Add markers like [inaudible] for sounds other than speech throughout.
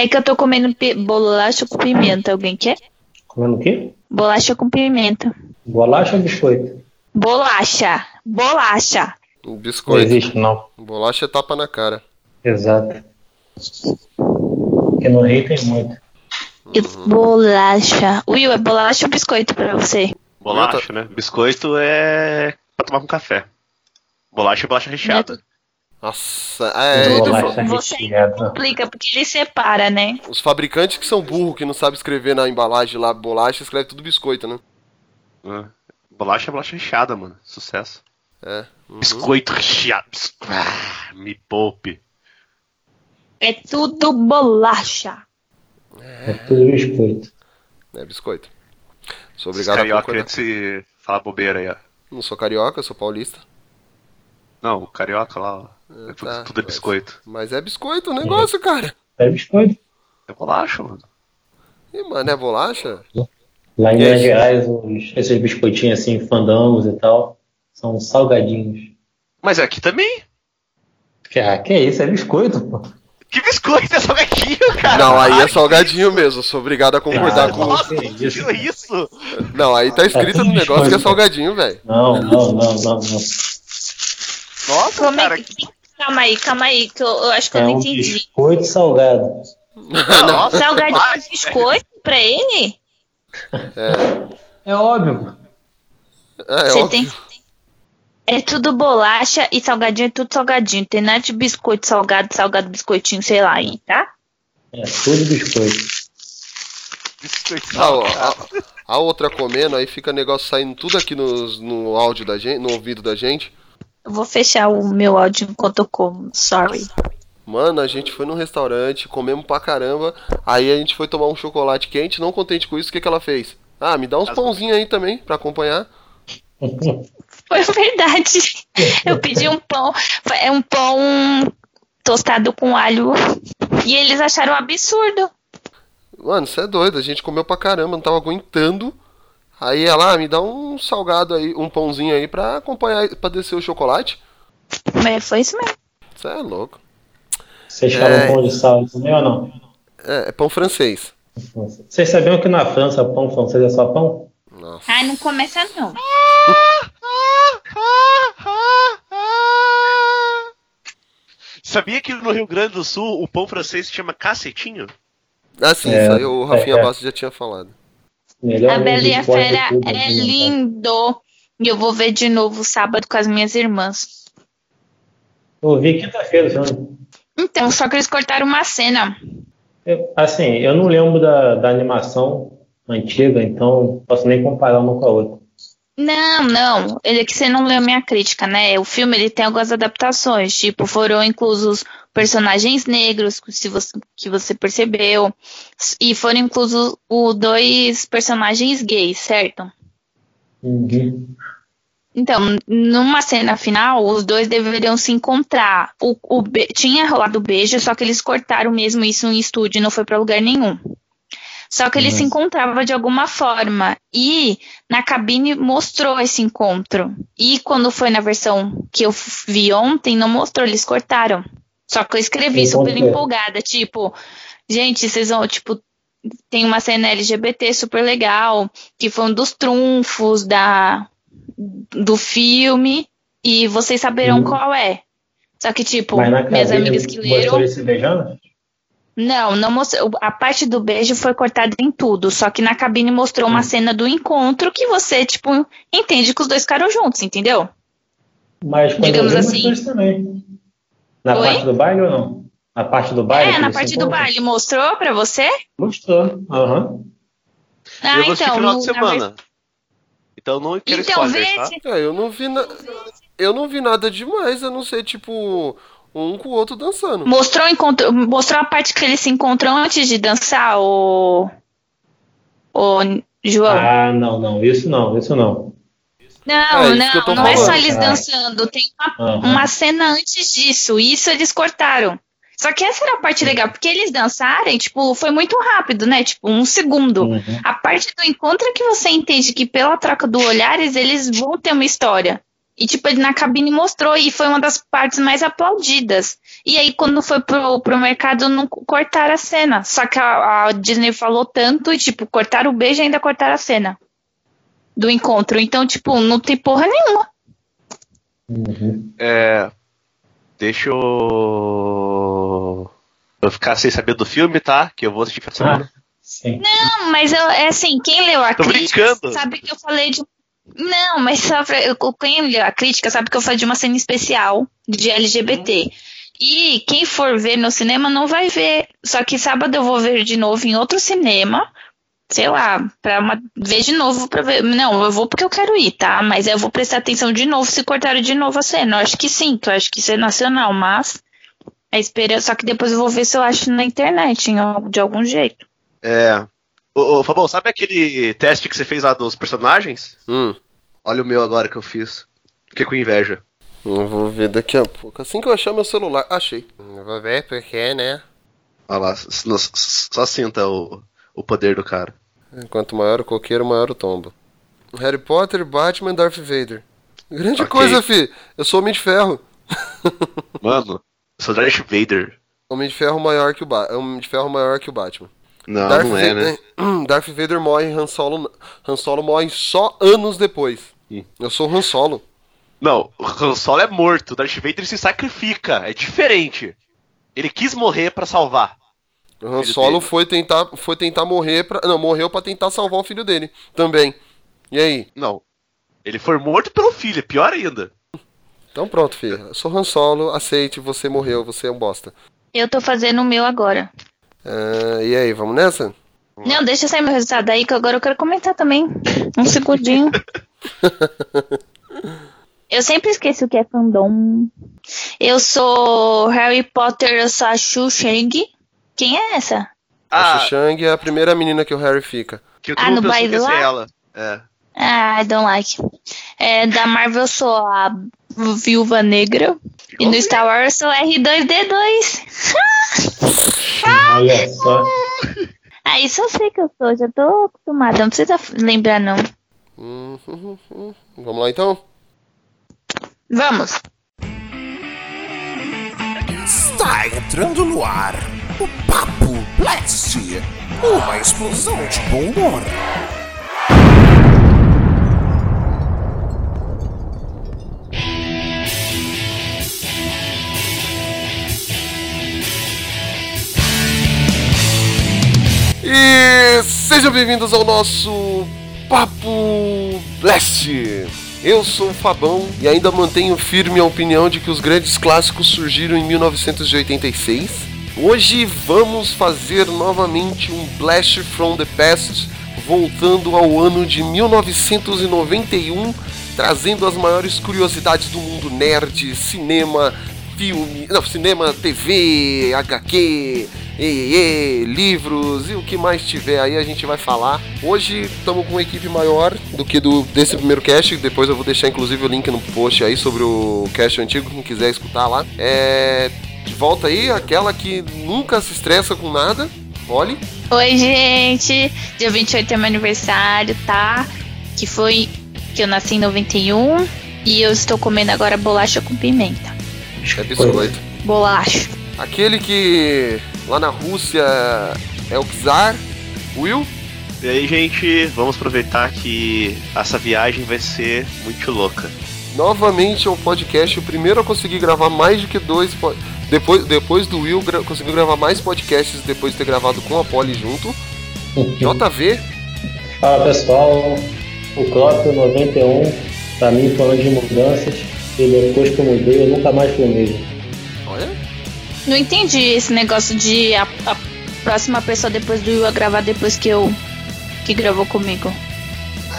É que eu tô comendo bolacha com pimenta. Alguém quer? Comendo o quê? Bolacha com pimenta. Bolacha ou biscoito? Bolacha. Bolacha. Um Não biscoito. existe, não. Bolacha é tapa na cara. Exato. Porque no Rio tem muito. E Bolacha. Will, é bolacha ou biscoito pra você? Bolacha, né? Biscoito é pra tomar com café. Bolacha é bolacha recheada. Nossa, é. Tudo então, você complica, porque ele separa, né? os fabricantes que são burros, que não sabem escrever na embalagem lá bolacha, escreve tudo biscoito, né? né? Bolacha é bolacha recheada, mano. Sucesso. É. uhum. Biscoito recheado. Ah, me poupe. É tudo bolacha. É tudo biscoito. É biscoito. Sou Esse obrigado a carioca concordar. querendo se falar bobeira aí, ó. Não sou carioca, sou paulista. Não, o carioca lá, ó. É tudo, tá, tudo é mas- biscoito. Mas é biscoito o negócio, cara. É biscoito. É bolacha, mano. Ih, mano, é bolacha? Lá em Yes. Minas Gerais, os- esses biscoitinhos assim, fandangos e tal, são salgadinhos. Mas aqui também. Que, ah, que isso? É biscoito, pô. Que biscoito é salgadinho, cara? Não, aí é salgadinho mesmo. Sou obrigado a concordar Ah, com. Nossa, Que isso? isso? Não, aí tá escrito tudo no negócio que é biscoito. salgadinho, velho. Não, não, não, não, não. Nossa, Como cara. é que... Calma aí, calma aí, que eu, eu acho que eu É não um entendi. biscoito salgado. Nossa, Salgadinho demais, de biscoito pra ele? É óbvio. É, Você óbvio. tem. É tudo bolacha e salgadinho é tudo salgadinho. Tem nada de biscoito salgado, salgado, biscoitinho, sei lá aí, tá? É tudo biscoito. Biscoito Ah, salgado. a, a outra comendo, aí fica negócio saindo tudo aqui nos- no áudio da gente, no ouvido da gente. Eu vou fechar o meu áudio enquanto eu como. Sorry. Mano, a gente foi num restaurante, comemos pra caramba. Aí a gente foi tomar um chocolate quente, não contente com isso, o que, que ela fez? Ah, me dá uns pãozinhos aí também pra acompanhar. Foi verdade. Eu pedi um pão. É um pão tostado com alho. E eles acharam um absurdo. Mano, você é doido, a gente comeu pra caramba, não tava aguentando. Aí ela, ah, me dá um salgado aí, um pãozinho aí pra acompanhar, pra descer o chocolate. Mas foi isso mesmo. Você é louco. Vocês falam É. pão de sal também ou não? É, é pão francês. Vocês sabiam que na França pão francês é só pão? Nossa. Ai, não começa não. Sabia que no Rio Grande do Sul o pão francês se chama cacetinho? Ah, sim, É, isso aí o Rafinha é. Bastos já tinha falado. Melhor A Bela e a Fera é né? lindo. E eu vou ver de novo sábado com as minhas irmãs. Eu vi quinta-feira, filme. Então, só que eles cortaram uma cena. Eu- assim, eu não lembro da, da animação antiga, então não posso nem comparar uma com a outra. Não, não. Ele é que você não leu minha crítica, né? O filme ele tem algumas adaptações, tipo, foram inclusos personagens negros, se você, que você percebeu, e foram inclusos os dois personagens gays, certo? Uhum. Então, numa cena final, os dois deveriam se encontrar. O, o be- tinha rolado beijo, só que eles cortaram mesmo isso em estúdio, não foi pra lugar nenhum. Só que eles se encontravam de alguma forma. E na cabine mostrou esse encontro. E quando foi na versão que eu vi ontem, não mostrou, eles cortaram. Só que eu escrevi super empolgada, tipo, gente, vocês vão, tipo, tem uma cena LGBT super legal, que foi um dos trunfos da, do filme, e vocês saberão Hum. qual é. Só que, tipo, minhas amigas que leram. se beijando? Não, não mostrou. A parte do beijo foi cortada em tudo. Só que na cabine mostrou Hum. uma cena do encontro que você, tipo, entende que os dois ficaram juntos, entendeu? Mas quando Digamos eu vi, assim. também. Na Oi? parte do baile ou não? Na parte do baile? é, na parte do baile mostrou pra você? Mostrou. Aham. Ah, eu então. final no- de na semana. Então não quero Então, spoiler, tá? vê. É, eu não vi na... Eu não vi nada demais, a não ser, tipo, um com o outro dançando. Mostrou, encontro, mostrou a parte que eles se encontram antes de dançar, o. O João. Ah, não, não. Isso não, isso não. Não, É, não, não é só falando, eles cara. dançando, tem uma, Aham. uma cena antes disso, e isso eles cortaram. Só que essa era a parte legal, porque eles dançarem, tipo, foi muito rápido, né? Tipo, um segundo. Uhum. A parte do encontro é que você entende que pela troca do olhares eles vão ter uma história. E, tipo, ele na cabine mostrou, e foi uma das partes mais aplaudidas. E aí, quando foi pro, pro mercado, não cortaram a cena. Só que a, a Disney falou tanto e, tipo, cortaram o beijo e ainda cortaram a cena do encontro. Então, tipo, não tem porra nenhuma. Uhum. É. Deixa eu. Eu ficar sem saber do filme, tá? Que eu vou assistir essa semana. Ah, sim. Não, mas eu, é assim, quem leu a Tô crítica brincando. sabe que eu falei de. Não, mas só pra- quem a crítica sabe que eu falei de uma cena especial de LGBT. E quem for ver no cinema não vai ver. Só que sábado eu vou ver de novo em outro cinema. Sei lá, pra uma, ver de novo pra ver. Não, eu vou porque eu quero ir, tá? Mas eu vou prestar atenção de novo se cortaram de novo a cena. Eu acho que sim, eu acho que isso é nacional, mas. A espera, só que depois eu vou ver se eu acho na internet, de algum jeito. É. Ô, ô Fabão, sabe aquele teste que você fez lá dos personagens? Hum. Olha o meu agora que eu fiz. Fiquei com inveja. Eu vou ver daqui a pouco. Assim que eu achar meu celular. Achei. Eu vou ver porque, né? Olha lá, só sinta o, o poder do cara. Quanto maior o coqueiro, maior o tombo. Harry Potter, Batman, Darth Vader. Grande Ok. coisa, fi. Eu sou Homem de Ferro. Mano, eu sou Darth Vader. Homem de Ferro maior que o ba Homem de Ferro maior que o Batman. Não, Darth, não é, Vader, né? [clears throat] Darth Vader morre, Han Solo, Han Solo morre só anos depois. Ih. Eu sou o Han Solo. Não, o Han Solo é morto, Darth Vader se sacrifica, é diferente. Ele quis morrer pra salvar. O Han Filho Solo dele. foi tentar, foi tentar morrer pra. Não, morreu pra tentar salvar o filho dele. Também. E aí? Não. Ele foi morto pelo filho, é pior ainda. Então pronto, filho. Eu sou Han Solo, aceite, você morreu, você é um bosta. Eu tô fazendo o meu agora. Ah, e aí, vamos nessa? Não, deixa sair meu resultado aí, que agora eu quero comentar também. Um segundinho. [laughs] eu sempre esqueço o que é fandom. Eu sou Harry Potter, eu sou a Shu Shang. Quem é essa? A Ah, Shang é a primeira menina que o Harry fica. que Ah, no baile ser lá? ela. É. Ah, I don't like. É, da Marvel eu sou a Viúva Negra. E no Star Wars eu sou R2D2. [laughs] Olha só. Ah, isso eu sei que eu sou, já tô acostumada, não precisa lembrar não. Hum, hum, hum. Vamos lá então? Vamos. Está entrando no ar o Papo Blast, uma explosão de bom humor. E sejam bem-vindos ao nosso Papo Blast. Eu sou o Fabão e ainda mantenho firme a opinião de que os grandes clássicos surgiram em 1986. Hoje vamos fazer novamente um Blast from the Past, voltando ao ano de 1991, trazendo as maiores curiosidades do mundo nerd, cinema, filme, não, cinema, TV, HQ, EE, livros e o que mais tiver aí a gente vai falar. Hoje estamos com uma equipe maior do que do desse primeiro cast, depois eu vou deixar inclusive o link no post aí sobre o cast antigo, quem quiser escutar lá. É, de volta aí, aquela que nunca se estressa com nada. Olhe, Oi, gente. Dia 28 é meu aniversário, tá? Que foi que eu nasci em 91 e eu estou comendo agora bolacha com pimenta. é biscoito. Bolacha. Aquele que lá na Rússia é o czar, Will. E aí, gente, vamos aproveitar que essa viagem vai ser muito louca. Novamente é um podcast, o primeiro a conseguir gravar mais do que dois. po- Depois, depois do Will, gra- conseguiu gravar mais podcasts depois de ter gravado com a Polly junto. JV, Fala pessoal, o Clópio 91 pra mim ano de mudanças e depois que eu mudei eu nunca mais fui mesmo. olha, Não entendi esse negócio de a, a próxima pessoa depois do Will a gravar depois que eu que gravou comigo.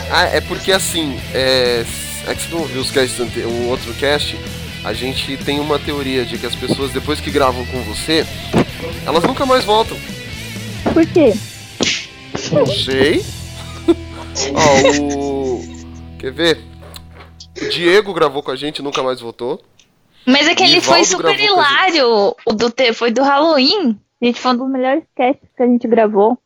Ah, é porque assim, é, é que você não ouviu os casts ante- o outro cast, a gente tem uma teoria de que as pessoas depois que gravam com você, elas nunca mais voltam. Por quê? Não sei. [laughs] Ó, o. Quer ver? O Diego gravou com a gente, nunca mais voltou. Mas é que ele foi super a hilário. O do T foi do Halloween. Gente, foi um dos melhores casts que a gente gravou.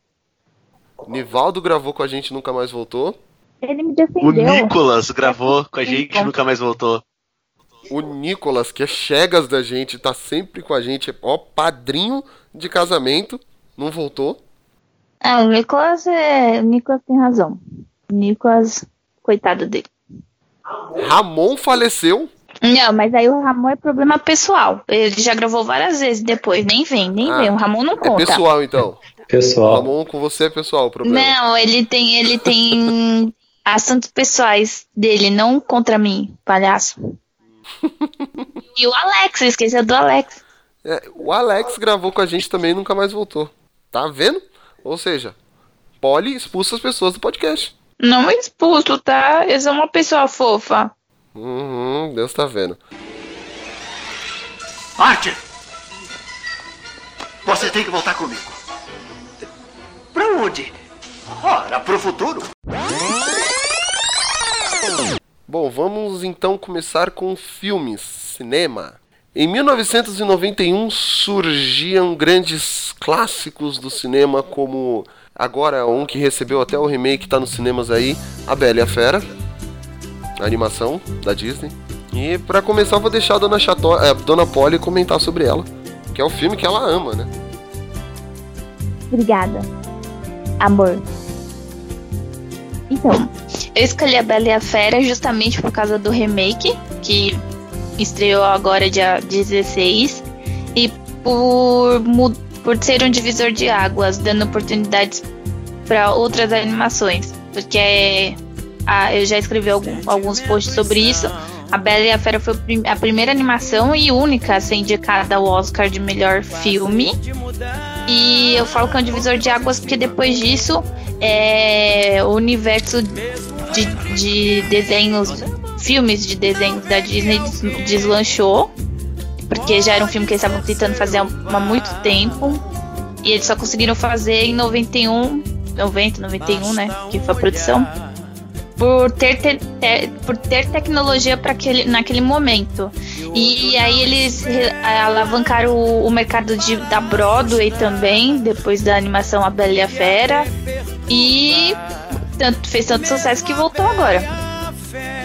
Nivaldo gravou com a gente, nunca mais voltou. Ele me O defendeu. Nicolas gravou com a gente e nunca mais voltou. O Nicolas, que é chegas da gente, tá sempre com a gente, ó, padrinho de casamento, não voltou. Ah, o Nicolas é. O Nicolas tem razão. O Nicolas, coitado dele. Ramon faleceu. Não, mas aí o Ramon é problema pessoal. Ele já gravou várias vezes depois, nem vem, nem Ah, vem. O Ramon não É conta. pessoal, então. Pessoal, Ramon, com você é pessoal o problema. Não, ele tem, ele tem [laughs] assuntos pessoais dele, não contra mim, palhaço. [laughs] e o Alex, esqueceu do Alex. É, o Alex gravou com a gente também e nunca mais voltou. Tá vendo? Ou seja, Polly expulsa as pessoas do podcast. Não expulso, tá? Eu sou uma pessoa fofa. Uhum, Deus tá vendo. Arte! Você tem que voltar comigo. Pra onde? Ora, pro futuro. Bom, vamos então começar com filmes, cinema. Em 1991 surgiam grandes clássicos do cinema, como agora um que recebeu até o remake, tá nos cinemas aí, A Bela e a Fera, a animação da Disney. E pra começar, eu vou deixar a Dona, Chato, a Dona Polly comentar sobre ela, que é o filme que ela ama, né? Obrigada. Amor. Então, eu escolhi a Bela e a Fera justamente por causa do remake, que estreou agora dia 16, e por, por ser um divisor de águas, dando oportunidades para outras animações. Porque ah, eu já escrevi algum- alguns posts sobre isso. A Bela e a Fera foi a primeira animação e única a ser indicada ao Oscar de melhor filme. E eu falo que é um divisor de águas porque depois disso é, o universo de, de desenhos, filmes de desenhos da Disney des- deslanchou. Porque já era um filme que eles estavam tentando fazer há muito tempo. E eles só conseguiram fazer em 91, 90, 91, né? Que foi a produção. Por ter, te- te- por ter tecnologia para aquele, naquele momento. E aí eles re- alavancaram o, o mercado de, da Broadway também, depois da animação A Bela e a Fera. E tanto, fez tanto sucesso que voltou agora.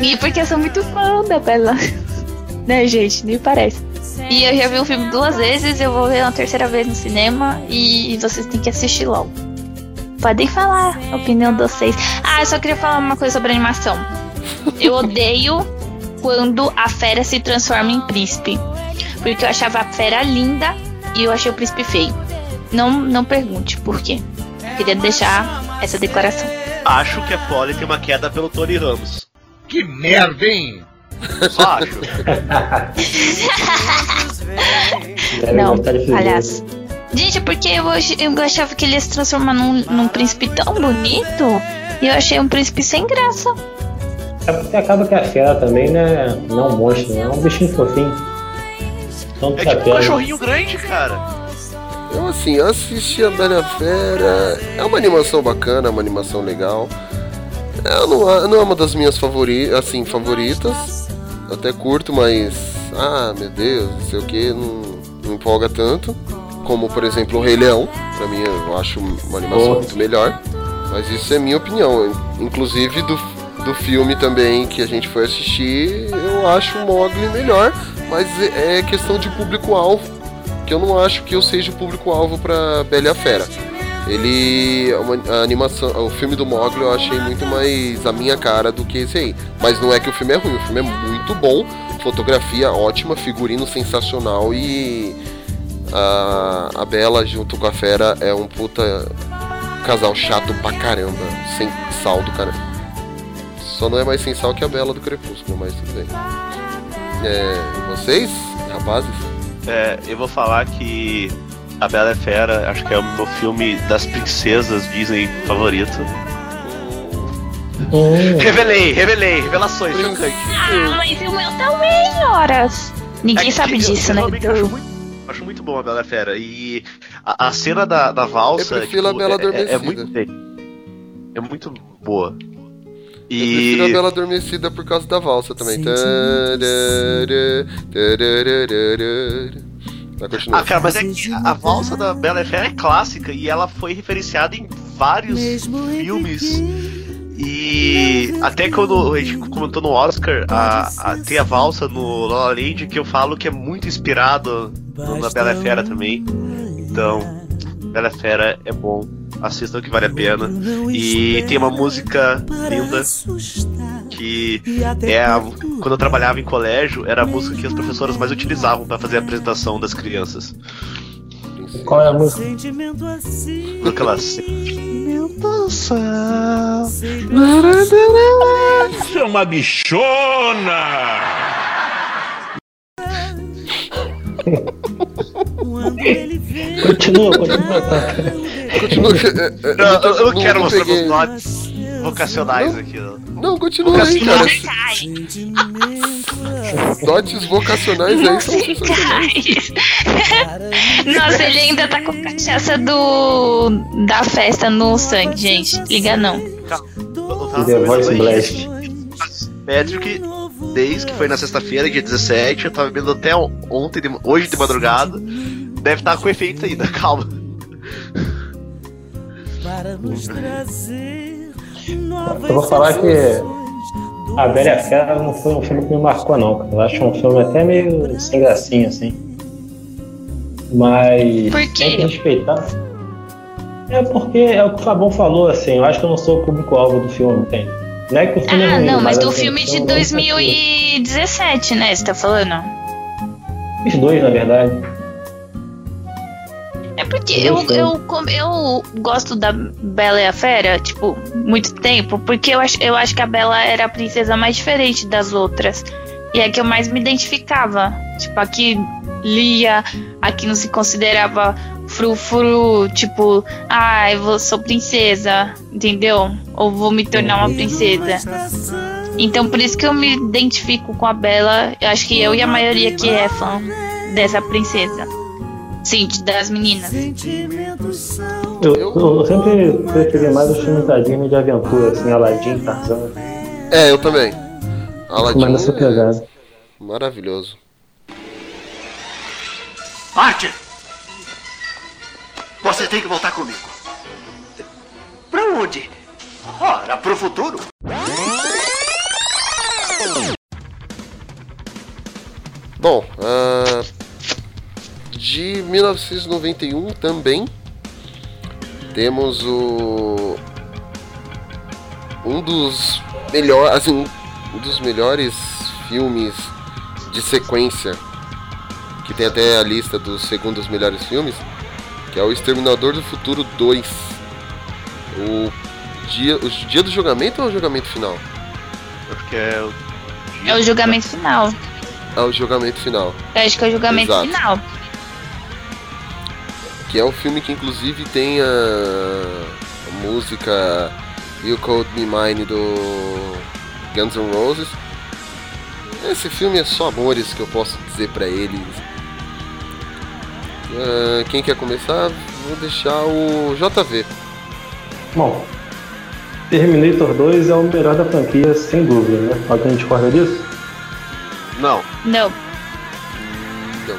E porque eu sou muito fã da Bela. [laughs] né, gente? Nem parece. E eu já vi o filme duas vezes, eu vou ver uma terceira vez no cinema e vocês têm que assistir logo. Podem falar a opinião de vocês. Ah, eu só queria falar uma coisa sobre a animação. Eu odeio quando a fera se transforma em príncipe. Porque eu achava a fera linda e eu achei o príncipe feio. Não, não pergunte por quê. Queria deixar essa declaração. Acho que a Polly tem uma queda pelo Tony Ramos. Que merda, hein? Só acho. [laughs] não, filme. palhaço. Gente, é porque eu, eu achava que ele ia se transformar num, num príncipe tão bonito. E eu achei um príncipe sem graça. É porque acaba que a fera também, né? Não é um monstro, né? É um bichinho fofinho. Então É tipo um cachorrinho grande, cara. Eu assim, eu assisti a Bela Fera. É uma animação bacana, é uma animação legal. Ela não, é- não é uma das minhas favori assim, favoritas. Até curto, mas. Ah, meu Deus, não sei o que, não, não empolga tanto. Como por exemplo o Rei Leão. Pra mim eu acho uma animação muito melhor. Mas isso é minha opinião. Inclusive do, do filme também que a gente foi assistir, eu acho o Mogli melhor. Mas é é questão de público-alvo que eu não acho que eu seja o público-alvo pra Bela e a Fera. Ele. uma- a animação. O filme do Mogli eu achei muito mais a minha cara do que esse aí. Mas não é que o filme é ruim, o filme é muito bom. Fotografia ótima, figurino sensacional e. A, a Bela junto com a Fera é um puta casal chato pra caramba. Sem sal do cara. Só não é mais sem sal que a Bela do Crepúsculo, mas tudo bem. É, vocês, rapazes? É, eu vou falar que A Bela e a Fera acho que é o meu filme das princesas Disney favorito. Hum, Revelei, revelei, revelações, chocante. Ah, mas o meu também, horas. Ninguém É que sabe eu- disso, eu né? acho muito, acho muito bom a Bela e Fera. E a, a cena da, da valsa. Eu prefiro a Bela é, é, é Adormecida. muito. É muito boa. Eu prefiro a E. Bela Adormecida por causa da valsa também. Ah, cara, mas é que a valsa da Bela e Fera é clássica e ela foi referenciada em vários filmes E até quando a gente comentou no Oscar, a, a, tem a valsa no La La Land que eu falo que é muito inspirado no- na Bela Fera também. Então, Bela Fera é bom, assistam que vale a pena. E tem uma música linda que é a, quando eu trabalhava em colégio, era a música que as professoras mais utilizavam para fazer a apresentação das crianças. Qual é a música? Aquelas Você é uma bichona! [laughs] Continua, continua. Continua. Não, eu, eu não quero não mostrar meus notes vocacionais aqui. Não. Não, continua aí, cara. Dotes vocacionais aí são sensacionais. Nossa, ele ainda tá com cachaça do da festa no sangue, gente. Liga não. Tava The Voice Blast. Patrick, desde que foi na sexta-feira, dia 17, eu tava bebendo até ontem, de- hoje de madrugada. Deve estar com efeito ainda, [laughs] calma. Eu vou falar que A Bela Fera não foi um filme que me marcou, não. cara. Eu acho um filme até meio sem gracinha, assim. Mas. Por quê? Tem que respeitar. É porque é o que o Fabão falou, assim. Eu acho que eu não sou o público-alvo do filme, entende? Não é que o filme é Ah, ruim, não, mas eu do tenho- filme de eu não 2017, né? Você tá falando? Os dois, na verdade. É porque Eu eu, eu gosto da Bela e a Fera, tipo, muito tempo, porque eu acho, eu acho que a Bela era a princesa mais diferente das outras. E é que eu mais me identificava. Tipo, aqui lia, aqui não se considerava frufru, tipo, ai, vou sou princesa, entendeu? Ou vou me tornar uma princesa. Então por isso que eu me identifico com a Bela. Eu acho que eu e a maioria que é fã dessa princesa. Sim, das meninas. Eu, eu, eu sempre preferi mais os filmes da Disney de aventura, assim, Aladdin, Tarzan. É, eu também. Aladdin Mas nessa é pegada. maravilhoso. Archer! Você tem que voltar comigo. Pra onde? Ora, pro futuro. Bom, ah, de 1991 também temos o um dos melhores, assim, um dos melhores filmes de sequência que tem até a lista dos segundos melhores filmes, que é o Exterminador do Futuro 2. O dia, o dia do julgamento ou o julgamento final? Porque é o. É o julgamento final. É o julgamento final. Eu acho que é o julgamento Exato. final. Que é o filme que inclusive tem a, a música You Called Me Mine do Guns N' Roses. Esse filme é só amores que eu posso dizer pra eles. Ah, quem quer começar? Vou deixar o JV. Bom, Terminator 2 é o melhor da franquia, sem dúvida, né? Alguém discorda disso? Não. Não. Não.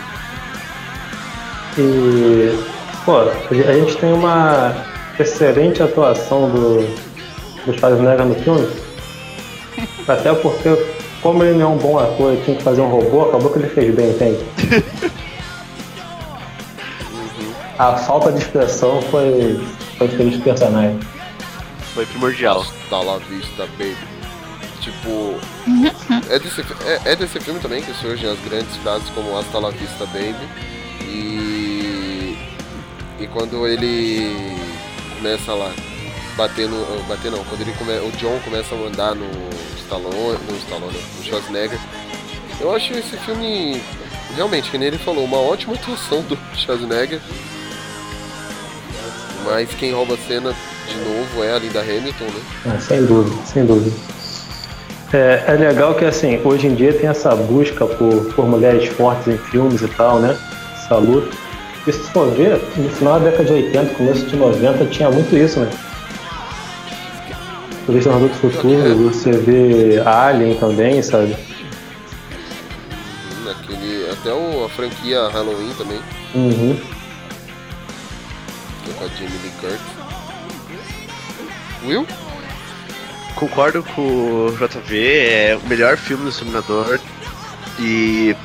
E, pô, a gente tem uma excelente atuação do, do Schwarzenegger no filme. [laughs] Até porque, como ele não é um bom ator e tinha que fazer um robô, acabou que ele fez bem, entende? [laughs] A falta de expressão foi, foi feliz do personagem. Foi primordial. Tá lá vista, baby. Tipo. É desse, é, é desse filme também que surgem as grandes frases como Hasta la vista, baby. E. E quando ele começa lá bater no. Bater não, quando ele come, o John começa a mandar no Stallone. No Stallone, no Schwarzenegger. Eu acho esse filme. Realmente, que nem ele falou, uma ótima atuação do [laughs] Schwarzenegger. Mas quem rouba a cena de novo é a Linda Hamilton, né? Ah, sem dúvida, sem dúvida. É, é legal que assim, hoje em dia tem essa busca por, por mulheres fortes em filmes e tal, né? Essa luta. E se for ver, no final da década de 80, começo de 90, tinha muito isso, né? Você vê Exterminador do Futuro, você vê Alien também, sabe? Naquele, até o, a franquia Halloween também, Uhum. É com a Jamie Lee Curtis. Will? concordo com o JV, é o melhor filme do Exterminador. E,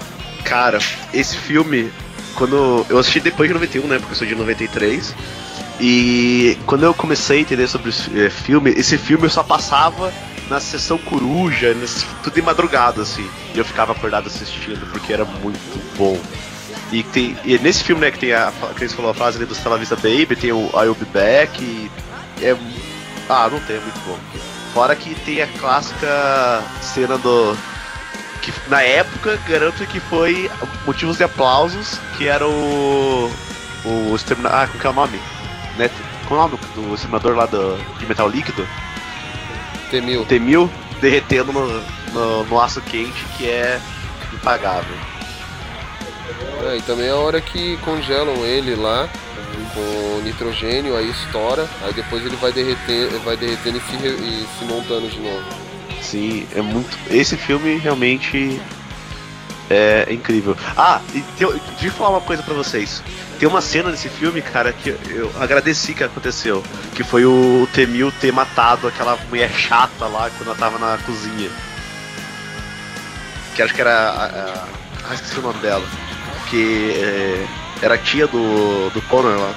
cara, esse filme, quando. Eu assisti depois de 91, né? Porque eu sou de 93. E quando eu comecei a entender sobre esse eh, filme, esse filme eu só passava na sessão coruja, nesse, tudo de madrugada, assim. E eu ficava acordado assistindo, porque era muito bom. E, tem, e nesse filme, né, que tem a. Que você falou a frase ali do Stella Vista Baby, tem o I'll Be Back, e é. Ah, não tem, é muito bom. Fora que tem a clássica cena do. Que na época garanto que foi motivos de aplausos, que era o. O exterminador. Ah, como que é o nome? Né? Qual é o nome do exterminador lá do, de metal líquido? T-1000. T-1000 derretendo no, no, no aço quente, que é impagável. É, e também a hora que congelam ele lá com nitrogênio, aí estoura, aí depois ele vai derreter, vai derretendo e se, re- e se montando de novo. Sim, é muito. Esse filme realmente é incrível. Ah, e deixa eu falar uma coisa pra vocês. Tem uma cena nesse filme, cara, que eu, eu agradeci que aconteceu. Que foi o Temil ter matado aquela mulher chata lá quando ela tava na cozinha. Que acho que era. A, a, ah, esqueci o nome dela. Que é, era tia do, do Connor lá.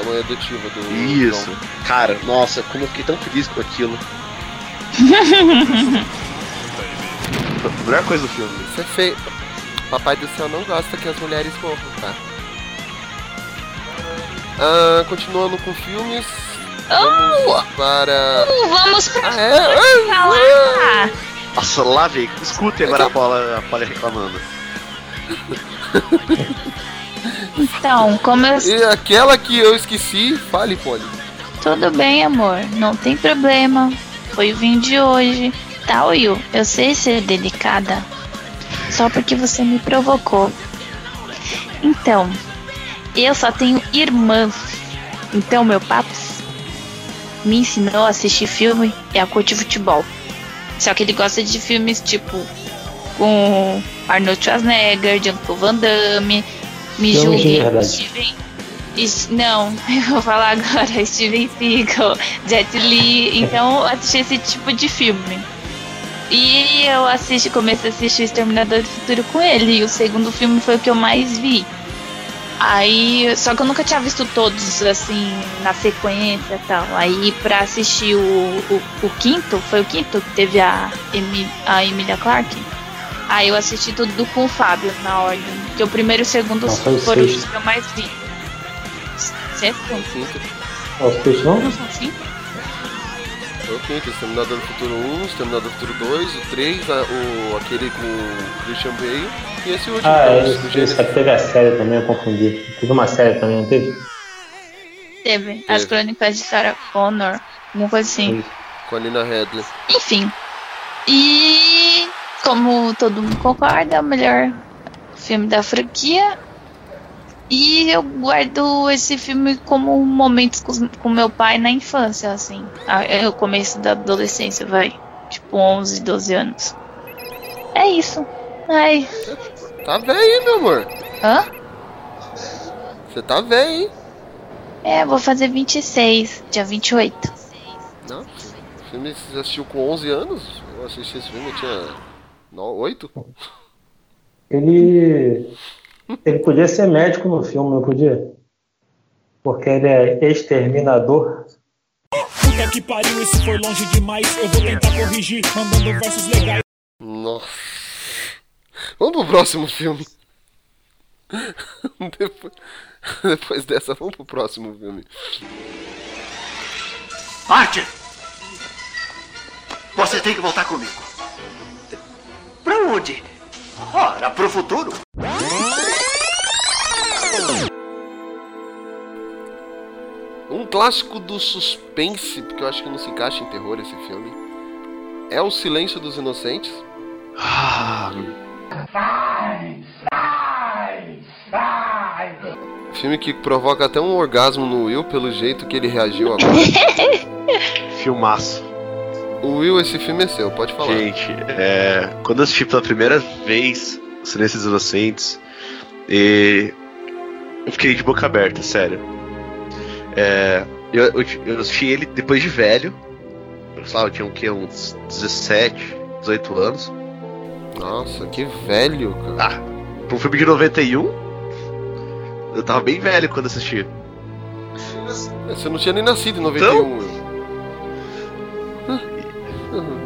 A mãe adotiva do. Isso. Cara, nossa, como eu fiquei tão feliz com aquilo. A [laughs] melhor coisa do filme. Isso é feio. Papai do céu não gosta que as mulheres morram, tá? Ah, continuando com filmes. Vamos para. Uh, vamos pra Ah, é? Ah, falar. Nossa, lá veio. Escute agora a Paula, a Paula reclamando. Então, como eu. E aquela que eu esqueci, fale, Polly. Tudo bem, amor. Não tem problema. Foi o vinho de hoje. Tá, Will? Eu sei ser delicada. Só porque você me provocou. Então, eu só tenho irmãs. Então, meu papo me ensinou a assistir filme e a curtir futebol. Só que ele gosta de filmes tipo com Arnold Schwarzenegger, Jean-Claude Van Damme, me Filmes de julgue, verdade. Steven. Não, [laughs] eu vou falar agora [laughs] Steven Seagal, Jet Li. Então, eu assisti esse tipo de filme. E eu assisti, comecei a assistir Exterminador do Futuro com ele. E o segundo filme foi o que eu mais vi. Aí, só que eu nunca tinha visto todos, assim, na sequência e tal. Aí, pra assistir o, o, o quinto, foi o quinto que teve a, Emi, a Emilia Clarke. Aí eu assisti tudo com o Fábio, na ordem. Que o primeiro e o segundo Não, foram os que eu mais vi. Ó, os peixes não? Não são cinco? O quinto, Exterminador do Futuro 1, Exterminador do Futuro 2, o 3, a- o, aquele com o Christian Bale e esse último, Ah, é isso aqui teve a série também, eu confundi. Teve uma série também, não teve? Teve. As Teve. crônicas de Sarah Connor, alguma coisa assim. com a Lina Headley. Enfim. E como todo mundo concorda, é o melhor filme da franquia. E eu guardo esse filme como momentos com, com meu pai na infância, assim. Ah, É o começo da adolescência, vai. Tipo 11, 12 anos. É isso. Ai. Tá velho, meu amor? Hã? Você tá velho, hein? É, vou fazer 26, dia 28. Não, o filme você assistiu com 11 anos? Eu assisti esse filme, eu tinha 8? Ele. Ele podia ser médico no filme, não podia? Porque ele é exterminador. Puta que pariu, esse foi longe demais. Eu vou tentar corrigir, mandando versos legais. Nossa. Vamos pro próximo filme. [laughs] Depois, depois dessa, vamos pro próximo filme. Archer! Você tem que voltar comigo. Pra onde? Ora, pro futuro. Um clássico do suspense, porque eu acho que não se encaixa em terror esse filme. É O Silêncio dos Inocentes. Ah, Filme que provoca até um orgasmo no Will pelo jeito que ele reagiu agora. [laughs] filmaço. O Will, esse filme é seu, pode falar. Gente, é, quando eu assisti pela primeira vez Silêncio dos Inocentes, e eu fiquei de boca aberta, sério. É, eu, eu, eu assisti ele depois de velho, sei lá, eu tinha o quê? Uns 17, 18 anos. Nossa, que velho, cara. Ah, pra um filme de 91, eu tava bem velho quando assisti. Você não tinha nem nascido em 91. Então?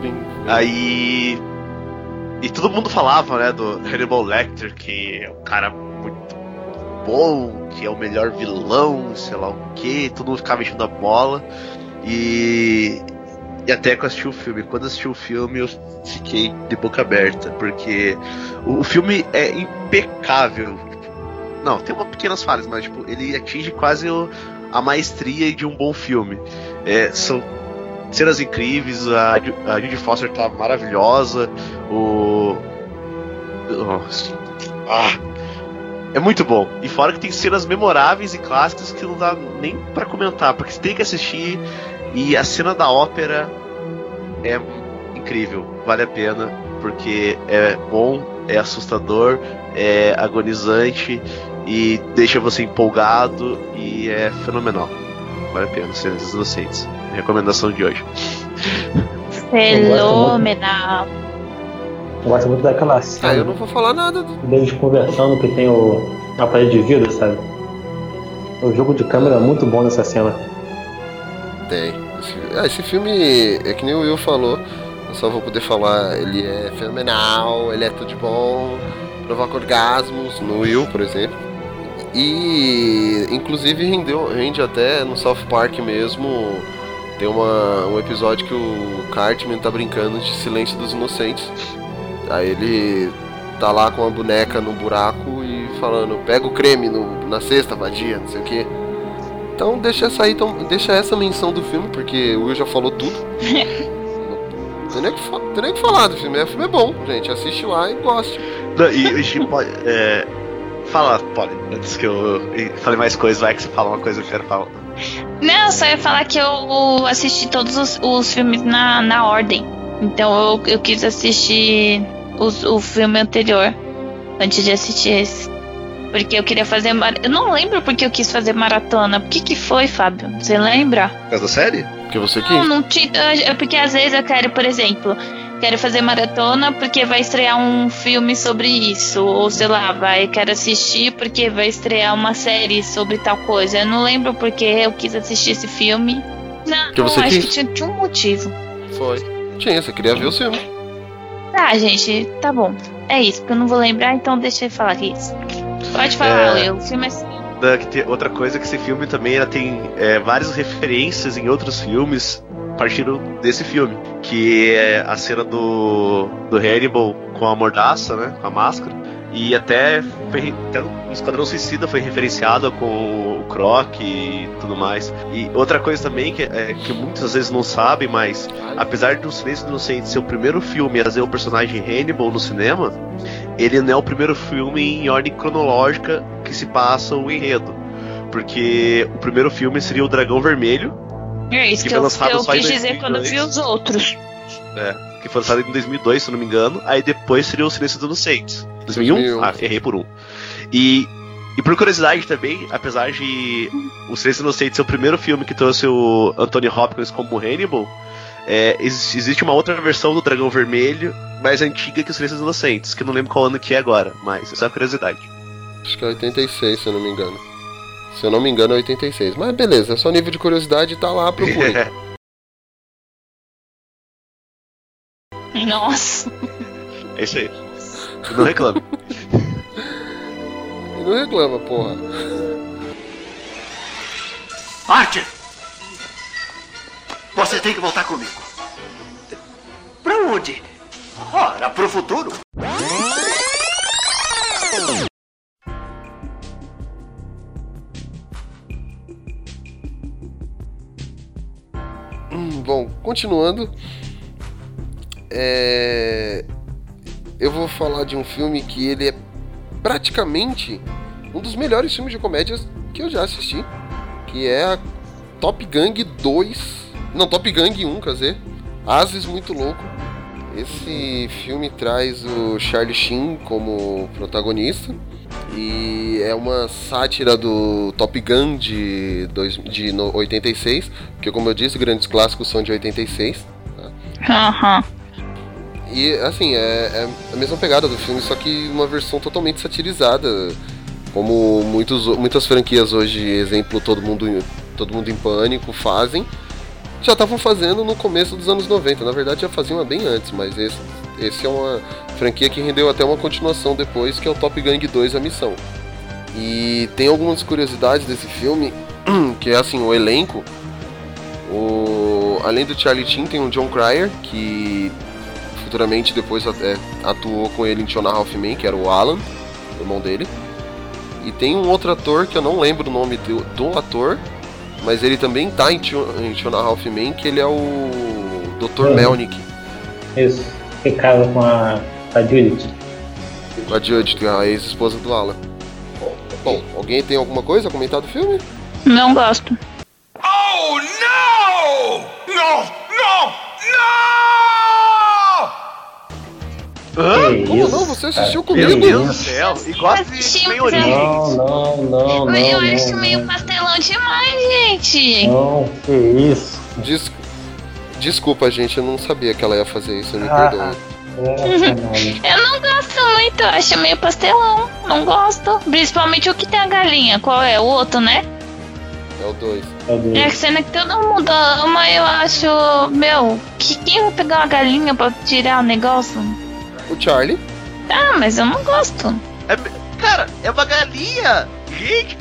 Bem- Aí. E todo mundo falava, né, do Hannibal Lecter, que é um cara muito bom, que é o melhor vilão, sei lá o que, todo mundo ficava enchendo a bola. E. E até que eu assisti o filme. Quando assisti o filme, eu fiquei de boca aberta, porque o filme é impecável. Não, tem umas pequenas falhas, mas tipo, ele atinge quase o- a maestria de um bom filme. É, são cenas incríveis, a, a Judy Foster tá maravilhosa, o. Ah, é muito bom. E fora que tem cenas memoráveis e clássicas que não dá nem pra comentar, porque você tem que assistir e a cena da ópera é incrível, vale a pena, porque é bom, é assustador, é agonizante e deixa você empolgado e é fenomenal. Vale a pena, Cenas Inocentes. Recomendação de hoje. Fenomenal. Eu gosto muito daquela Ah, cena eu não vou falar nada. do- deles conversando que tem o, a parede de vidro, sabe? O jogo de câmera é muito bom nessa cena. Tem. Esse, ah, esse filme, é que nem o Will falou, eu só vou poder falar, ele é fenomenal, ele é tudo de bom, provoca orgasmos no Will, por exemplo. E inclusive rendeu, rende até no South Park mesmo. Tem uma, um episódio que o Cartman tá brincando de Silêncio dos Inocentes. Aí ele tá lá com a boneca no buraco e falando, pega o creme no, na cesta, vadia, não sei o que. Então deixa essa aí, então, deixa essa menção do filme, porque o Will já falou tudo. [laughs] não tem nem o que, tem nem que falar do filme. O filme é bom, gente. Assiste lá e goste. Não, e gente pode. É, fala, Polly, antes que eu fale mais coisas, vai que você fala uma coisa que eu quero falar. Não, eu só ia falar que eu assisti todos os, os filmes na, na ordem. Então eu, eu quis assistir os, o filme anterior antes de assistir esse. Porque eu queria fazer. mar- Eu não lembro porque eu quis fazer maratona. Por que, que foi, Fábio? Você lembra? Por causa da série? Porque você Não, quis. não tinha. É porque às vezes eu quero, por exemplo, quero fazer maratona porque vai estrear um filme sobre isso. Ou sei lá, vai, quero assistir porque vai estrear uma série sobre tal coisa. Eu não lembro porque eu quis assistir esse filme. Não, você acho quis? que tinha, tinha um motivo. Foi. Tinha, você queria ver o filme. Tá, gente, tá bom. É isso, porque eu não vou lembrar, então deixa eu falar aqui isso. Pode falar, É. Will. O filme é assim. Que outra coisa é que esse filme também ela tem é, várias referências em outros filmes partindo desse filme. Que é a cena do, do Hannibal com a mordaça, né? Com a máscara. E até, foi, até o Esquadrão Suicida foi referenciado com o Croc e tudo mais. E outra coisa também que, é, que muitas vezes não sabem, mas apesar do Silêncio Inocente ser o primeiro filme a trazer o personagem Hannibal no cinema, ele não é o primeiro filme em ordem cronológica que se passa o enredo. Porque o primeiro filme seria o Dragão Vermelho, É isso Que que, foi eu, que eu só em quis dizer quando eu vi 2002. os outros. que foi lançado em 2002, se eu não me engano. Aí depois seria o Silêncio dos Inocentes. 2001? 2001. Ah, errei por um. E, e por curiosidade também, apesar de o Silêncio dos Inocentes ser o primeiro filme que trouxe o Anthony Hopkins como Hannibal, é, ex- existe uma outra versão do Dragão Vermelho, mais antiga que o Silêncio dos Inocentes, que eu não lembro qual ano que é agora, mas essa é uma curiosidade. Acho que é 86, se eu não me engano. Se eu não me engano, é 86. Mas beleza, é só nível de curiosidade tá lá, procure. [laughs] Nossa. é isso aí. Não reclame. e [laughs] não reclama, porra. Archer! Você tem que voltar comigo. Pra onde? Ora, pro futuro. Bom, continuando. É... Eu vou falar de um filme que ele é praticamente um dos melhores filmes de comédias que eu já assisti. Que é a Top Gang 2. Não, Top Gang 1, quer dizer. Ases Muito Louco. Esse filme traz o Charlie Sheen como protagonista. E é uma sátira do Top Gun de, dois, de no- 86. Porque, como eu disse, grandes clássicos são de 86. Aham. E assim, é, é a mesma pegada do filme, só que uma versão totalmente satirizada. Como muitos, muitas franquias hoje, exemplo, todo mundo, em- todo mundo em pânico fazem, já estavam fazendo no começo dos anos 90. Na verdade já faziam bem antes, mas esse, esse é uma franquia que rendeu até uma continuação depois, que é o Top Gang 2 A Missão. E tem algumas curiosidades desse filme, [clears throat] que é assim, o elenco. O, além do Charlie Sheen, tem o John Cryer, que futuramente depois até atuou com ele em Two and a Half Men, que era o Alan, o irmão dele. E tem um outro ator que eu não lembro o nome do, do ator, mas ele também tá em Two, em Two and a Half Men, que ele é o Dr. Melnick, Isso. Que casa com a, com a Judith. a Judge, que é a ex-esposa do Alan. Bom, alguém tem alguma coisa a comentar do filme? Não gosto. Oh, no! No! No! No! Que Como isso, não? Você assistiu cara? comigo? Meu Deus do céu. E eu- Origem. Não, não, não, não. eu não, acho meio não. pastelão demais, gente. Não, que isso. Des- Desculpa, gente, eu não sabia que ela ia fazer isso, me Ah. perdoe. Nossa, mano. Eu não gosto muito, eu acho meio pastelão. Não gosto. Principalmente o que tem a galinha. Qual é? O outro, né? É o 2. Meu Deus. É a cena que todo mundo ama, eu acho. Meu, que quem vai pegar uma galinha pra tirar o negócio? O Charlie. Ah, mas eu não gosto. É, cara, é uma galinha! Gente!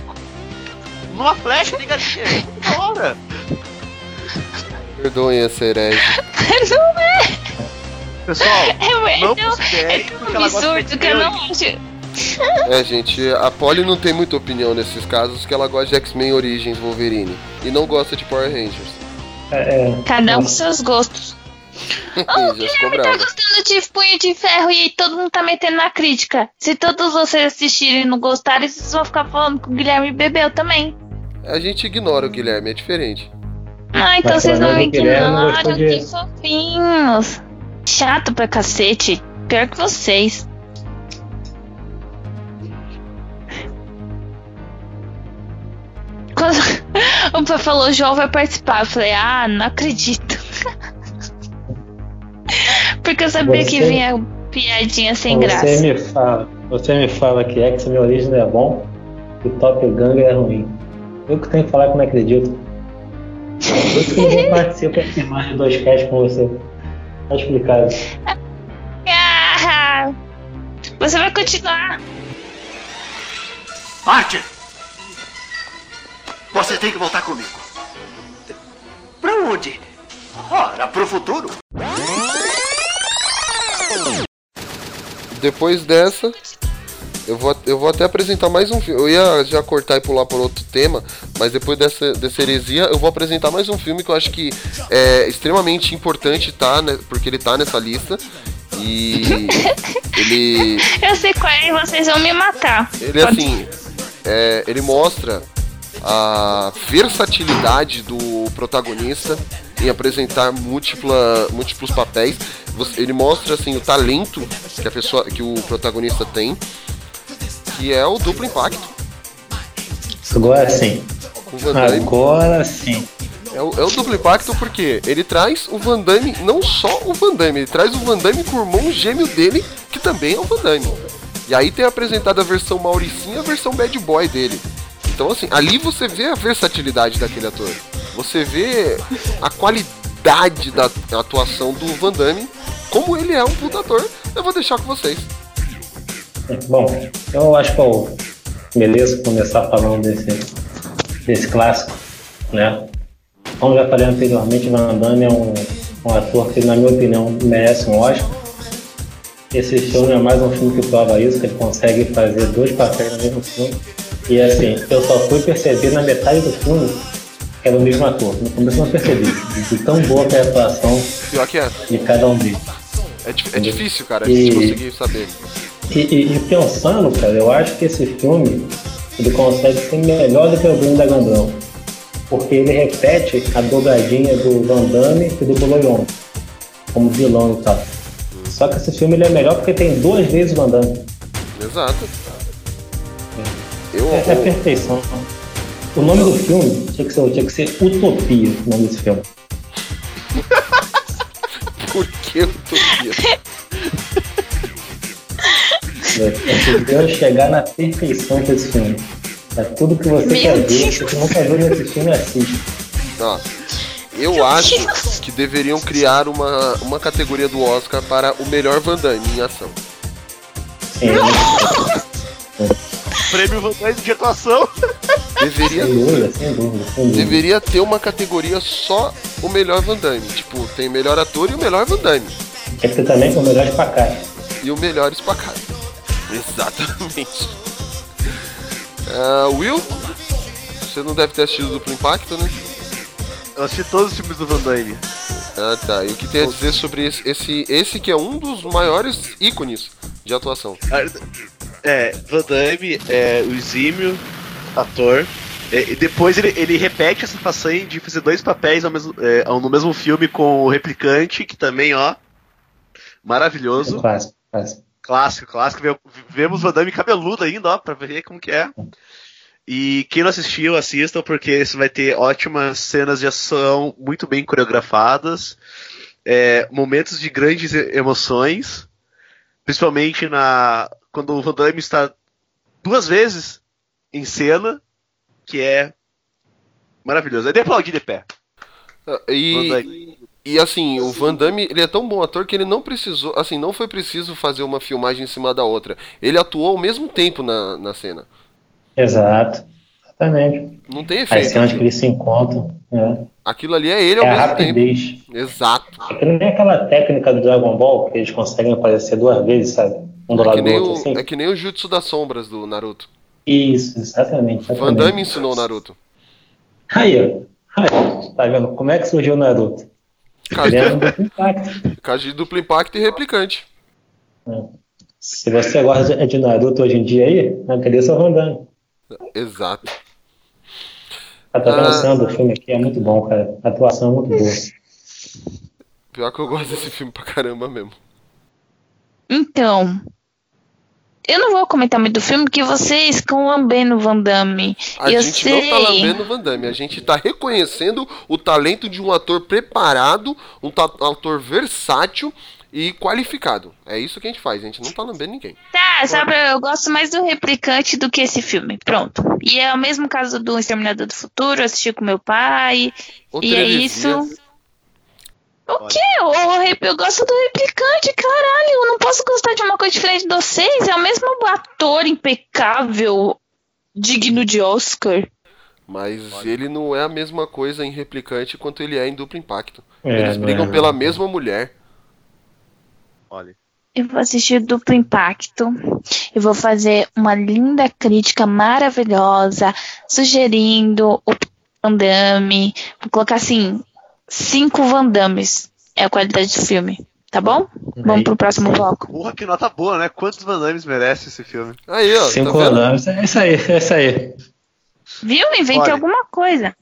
Numa flecha de galinha! [laughs] Hora! Perdoem essa herege. não é, Pessoal, é, não é, tão- é absurdo que eu não acho. É, gente, a Polly não tem muita opinião nesses casos, que ela gosta de X-Men Origins Wolverine. E não gosta de Power Rangers. É, é. Cada um com seus gostos. [laughs] Já ficou Guilherme tá gostando de Punho de Ferro e todo mundo tá metendo na crítica. Se todos vocês assistirem e não gostarem, vocês vão ficar falando que o Guilherme bebeu também. A gente ignora o Guilherme, é diferente. Ah, então vocês não me ignoram, de- que fofinhos. Chato pra cacete. Pior que vocês. Quando [laughs] o pai falou, o João vai participar, eu falei, ah, não acredito. [laughs] Porque eu sabia que Você- vinha piadinha sem você graça. me fala, você me fala que X-Men Origins é bom e Top Gang é ruim. Eu que tenho que falar que não acredito. Isso que [laughs] eu participo aqui mais de dois casts com você. Tá explicado. Ah, você vai continuar. Archer! Você tem que voltar comigo. Pra onde? Ora, pro futuro. Depois dessa, eu vou, eu vou até apresentar mais um filme. Eu ia já cortar e pular por outro tema, mas depois dessa, dessa heresia, eu vou apresentar mais um filme que eu acho que é extremamente importante, tá, né, porque ele tá nessa lista. E [laughs] ele, Eu sei qual é e vocês vão me matar. ele Pode- assim, é, ele mostra a versatilidade do protagonista em apresentar múltipla, múltiplos papéis. Ele mostra assim o talento que a pessoa, que o protagonista tem, que é o duplo impacto. Agora sim. Agora sim. É o, é o duplo impacto porque ele traz o Van Damme, não só o Van Damme, ele traz o Van Damme com o irmão gêmeo dele, que também é o Van Damme. E aí tem apresentado a versão Mauricinho e a versão Bad Boy dele. Então assim, ali você vê a versatilidade daquele ator. Você vê a qualidade da atuação do Van Damme, como ele é um puta ator. Eu vou deixar com vocês. Bom, eu acho que eu beleza começar falando desse, desse clássico, né? Como já falei anteriormente, Van Damme é um, um ator que, na minha opinião, merece um Oscar. Esse filme é mais um filme que prova isso, que ele consegue fazer dois papéis no mesmo filme. E assim, eu só fui perceber na metade do filme que era o mesmo ator. No começo eu não percebi, de tão boa que é a atuação Pior que é. de cada um deles. É, é difícil, cara, a E- gente conseguir saber. E, e- e pensando, cara, eu acho que esse filme ele consegue ser melhor do que o Bruno da Gandão. Porque ele repete a dobradinha do Van Damme e do Bolognone como vilão e tal. Só que esse filme ele é melhor porque tem duas vezes o Van Damme. Exato. Eu, É, é perfeição. O nome do filme tinha que ser, tinha que ser Utopia, o nome desse filme. [laughs] Por que utopia? [laughs] É, tentando chegar na perfeição desse filme. É tudo que você Meu quer ver, Deus. se você nunca viu nesse filme, assiste. Ó, eu acho que deveriam criar uma, uma categoria do Oscar para o melhor Van Damme em ação. Sim, [laughs] Prêmio Van Damme de atuação. Deveria, sem dúvida, sem dúvida, sem dúvida. deveria ter uma categoria só o melhor Van Damme. Tipo, tem melhor ator e o melhor Van Damme. Tem que ter também com o melhor espacate. E o melhor espacado. Exatamente. Ah, Will, você não deve ter assistido o Duplo Impacto, né? Eu assisti todos os filmes do Van Damme. Ah, tá. E o que tem a dizer sobre esse, esse, esse que é um dos maiores ícones de atuação? É, Van Damme é o exímio ator. É, e depois ele, ele repete essa façanha de fazer dois papéis ao mesmo, é, no mesmo filme com o Replicante, que também, ó, É maravilhoso. clássico, clássico. Clássico, clássico. Ve- Vemos Van Damme cabeludo ainda, ó, pra ver como que é. E quem não assistiu, assistam, porque isso vai ter ótimas cenas de ação muito bem coreografadas, é, momentos de grandes emoções, principalmente na quando o Van Damme está duas vezes em cena, que é maravilhoso. É de aplaudir de pé. E. e assim, o Van Damme, ele é tão bom ator que ele não precisou, assim, não foi preciso fazer uma filmagem em cima da outra. Ele atuou ao mesmo tempo na, na cena. Exato. Exatamente. Não tem As efeito. cenas que Aquilo, eles se encontram. né? Aquilo ali é ele ao É a mesmo tempo. rapidez. Exato. É que nem aquela técnica do Dragon Ball que eles conseguem aparecer duas vezes, sabe? Um do É lado que, do outro, o, assim. é que nem o Jutsu das Sombras do Naruto. Isso, exatamente. Van exatamente. Damme ensinou o Naruto. Aí. Aí, tá vendo? Como é que surgiu o Naruto? Impacto. caso de duplo impacto e replicante. Se você gosta de- Naruto hoje em dia aí, agradeça ao Damme. Exato. A atuação Ah. do filme aqui é muito bom, cara. A atuação é muito boa. Pior que eu gosto desse filme pra caramba mesmo. Então, eu não vou comentar muito do filme porque vocês ficam lambendo o Van Damme. A eu gente sei. não tá lambendo o Van Damme, a gente tá reconhecendo o talento de um ator preparado, um ator versátil e qualificado. É isso que a gente faz, a gente não tá lambendo ninguém. Tá, sabe, eu gosto mais do Replicante do que esse filme. Pronto. E é o mesmo caso do Exterminador do Futuro, eu assisti com meu pai. Outra e é isso. O quê? O rep- Eu gosto do replicante, caralho. Eu não posso gostar de uma coisa diferente de vocês. É o mesmo ator impecável, digno de Oscar. Mas ele não é a mesma coisa em replicante quanto ele é em duplo impacto. É, Eles brigam é, pela não. mesma mulher. Olha. Eu vou assistir Duplo Impacto. Eu vou fazer uma linda crítica maravilhosa, sugerindo o Van Damme. Vou colocar assim, cinco Van Dammes. É a qualidade do filme. Tá bom? Vamos pro próximo bloco. Porra, que nota boa, né? Quantos Van Dammes merece esse filme? Aí, ó, Cinco tá vendo? anos. É isso aí, é isso aí. Viu? Inventei Olha. alguma coisa.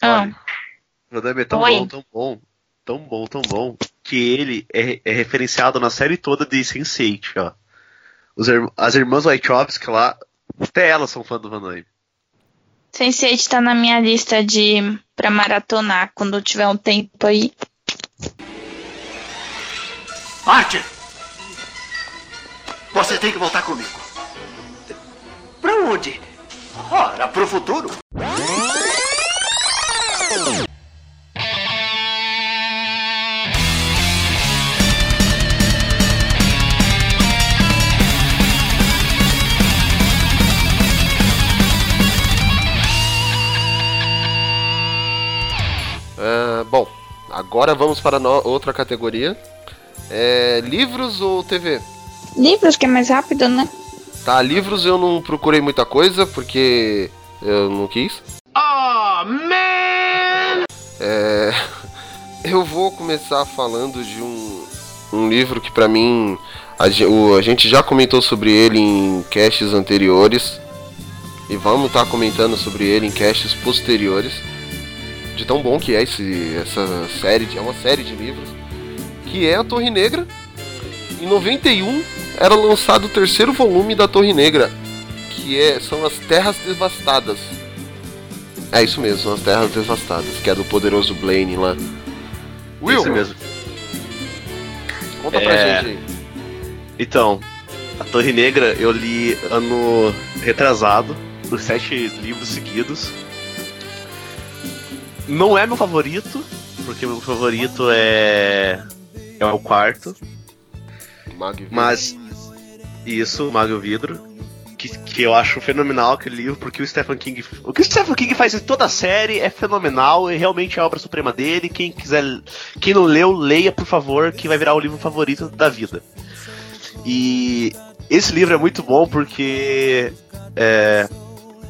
Ah, Olha, Van Damme é tão Oi. bom, tão bom, tão bom, tão bom, que ele é, é referenciado na série toda de Sense8, ó. Os as irmãs Wachowski lá, até elas são fã do Van Damme. Sense8 tá na minha lista de pra maratonar quando tiver um tempo aí. Archer! Você tem que voltar comigo. Pra onde? Ora, pro futuro. Bom, agora vamos para no- outra categoria. É, livros ou TV? Livros que é mais rápido, né? Tá, livros eu não procurei muita coisa porque eu não quis. Oh, man! É, [laughs] eu vou começar falando de um, um livro que pra mim a, o- a gente já comentou sobre ele em casts anteriores e vamos estar comentando sobre ele em casts posteriores. De tão bom que é esse, essa série, de- é uma série de livros que é a Torre Negra. Em 91 era lançado o terceiro volume da Torre Negra, que é, são as Terras Devastadas. É isso mesmo, são as Terras Devastadas, que é do poderoso Blaine lá. Will, Esse mesmo. Conta pra É. gente aí. Então, a Torre Negra eu li ano retrasado, os sete livros seguidos. Não é meu favorito, porque meu favorito é. é o quarto. Mago e Vidro. Mas isso, Mago e Vidro. Que, que eu acho fenomenal aquele livro, porque o Stephen King. O que o Stephen King faz em toda a série é fenomenal e realmente é a obra suprema dele. Quem quiser. Quem não leu, leia, por favor, que vai virar o livro favorito da vida. E esse livro é muito bom porque é,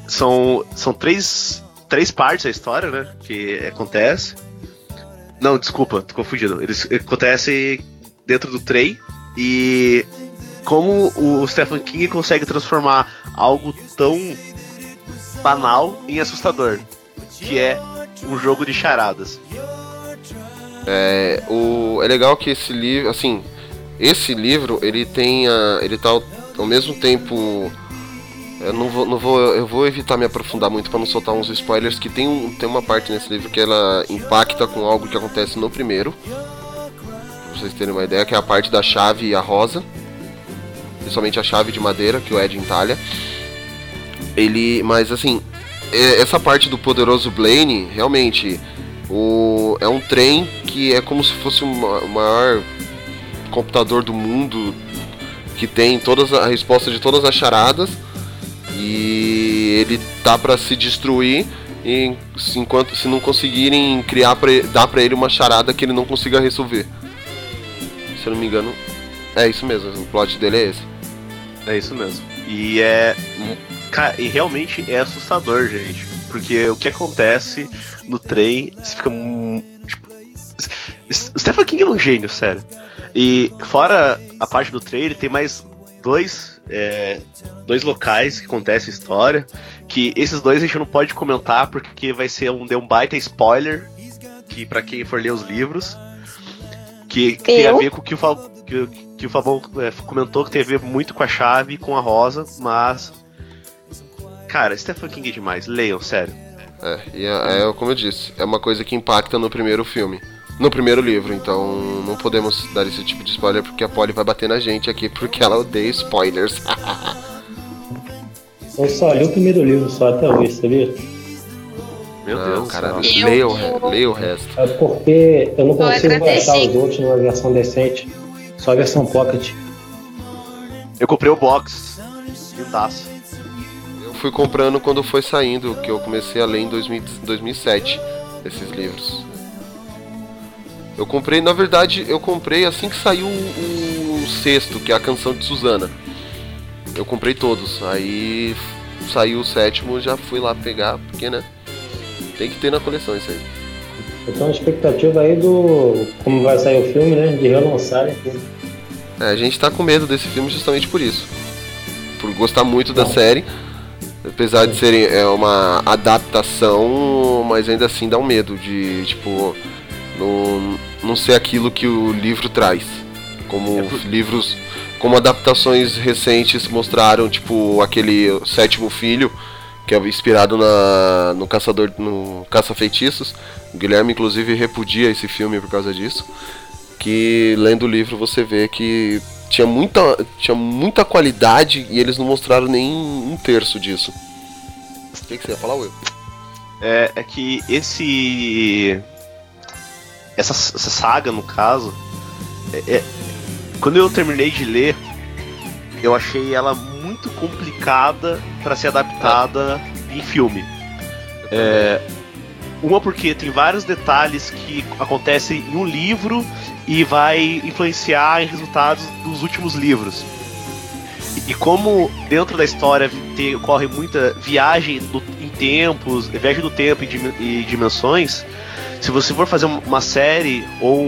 são, são três, três partes da história, né? Que acontece. Não, desculpa, tô confundindo. Eles acontecem dentro do trem e como o Stephen King consegue transformar algo tão banal em assustador, que é um jogo de charadas. É, o, é legal que esse livro, assim, esse livro ele tem a, ele tá ao, ao mesmo tempo eu não vou, não vou eu vou evitar me aprofundar muito para não soltar uns spoilers que tem um, tem uma parte nesse livro que ela impacta com algo que acontece no primeiro. Pra vocês terem uma ideia que é a parte da chave e a rosa. Principalmente a chave de madeira que o Ed entalha. Ele mas assim essa parte do poderoso Blaine realmente o, é um trem que é como se fosse o maior computador do mundo que tem todas a resposta de todas as charadas e ele tá para se destruir e se, enquanto se não conseguirem criar pra, dar para ele uma charada que ele não consiga resolver. Se eu não me engano, é isso mesmo, o plot dele é esse. É isso mesmo. E é. Cara, e realmente é assustador, gente. Porque o que acontece no trem, você fica. Tipo, Stephen King é um gênio, sério. E fora a parte do ele tem mais dois. É, dois locais que acontece a história. Que esses dois a gente não pode comentar porque vai ser um, deu um baita spoiler. Que para quem for ler os livros. Que, que tem a ver com o que o, Fa- que, o- que o Fabão é, comentou que tem a ver muito com a chave e com a rosa, mas. Cara, Stephen King é demais, leiam, sério. É, e é, é como eu disse, é uma coisa que impacta no primeiro filme. No primeiro livro, então não podemos dar esse tipo de spoiler porque a Polly vai bater na gente aqui porque ela odeia spoilers. [laughs] Eu só li o primeiro livro só até hoje, sabia? Meu não, Deus, cara, leia o, re- leia o resto. É porque eu não consigo agradeci. baixar os outros numa versão decente. Só a versão Pocket. Eu comprei o box. Lindaço. Eu fui comprando quando foi saindo, que eu comecei a ler em 2000 2007 esses livros. Eu comprei, na verdade, eu comprei assim que saiu o, o sexto, que é a canção de Susana. Eu comprei todos. Aí saiu o sétimo, já fui lá pegar, porque né? Tem que ter na coleção isso aí. Tenho uma expectativa aí do. Como vai sair o filme, né? De relançarem tudo. É, a gente tá com medo desse filme justamente por isso. Por gostar muito da série. Apesar de serem é, uma adaptação, mas ainda assim dá um medo de, tipo, não, não ser aquilo que o livro traz. Como os livros, como adaptações recentes mostraram, tipo, aquele Sétimo Filho, que é inspirado na, no Caçador, no Caça-Feitiços. O Guilherme, inclusive, repudia esse filme por causa disso que lendo o livro você vê que tinha muita, tinha muita qualidade e eles não mostraram nem um terço disso. O que, que você ia falar, Will? É, é que esse. Essa, essa saga, no caso. é- é- quando eu terminei de ler, eu achei ela muito complicada para ser adaptada em filme. É, uma porque tem vários detalhes que acontecem em um livro e vai influenciar em resultados dos últimos livros. E, e como dentro da história te- ocorre muita viagem do- em tempos, viagem do tempo e, dim- e dimensões, se você for fazer uma série ou,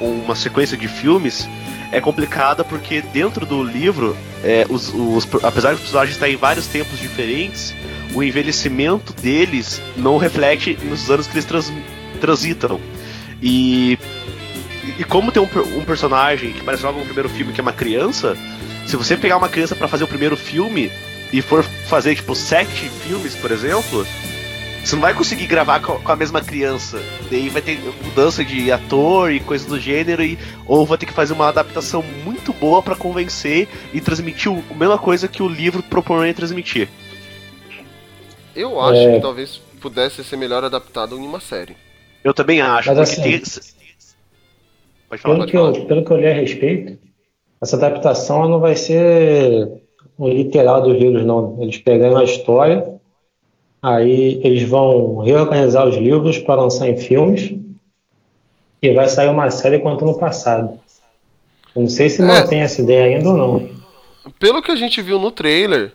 ou uma sequência de filmes, é complicada porque dentro do livro, é, os, os- apesar dos personagens estarem em vários tempos diferentes, o envelhecimento deles não reflete nos anos que eles trans- transitam. E, e como tem um, um personagem que parece logo no primeiro filme que é uma criança, se você pegar uma criança pra fazer o primeiro filme e for fazer tipo sete filmes, por exemplo, Você não vai conseguir gravar com a mesma criança. Daí vai ter mudança de ator e coisas do gênero, e, ou vai ter que fazer uma adaptação muito boa pra convencer e transmitir o, a mesma coisa que o livro propõe transmitir. Eu acho É. que talvez pudesse ser melhor adaptado em uma série. Eu também acho, Mas porque assim, tem. Pode falar, Pelo pode que, falar. eu, pelo que eu li a respeito, essa adaptação não vai ser o literal dos livros, não. Eles pegaram a história, aí eles vão reorganizar os livros para lançar em filmes e vai sair uma série contando o passado. Não sei se É. mantém essa ideia ainda ou não. Pelo que a gente viu no trailer,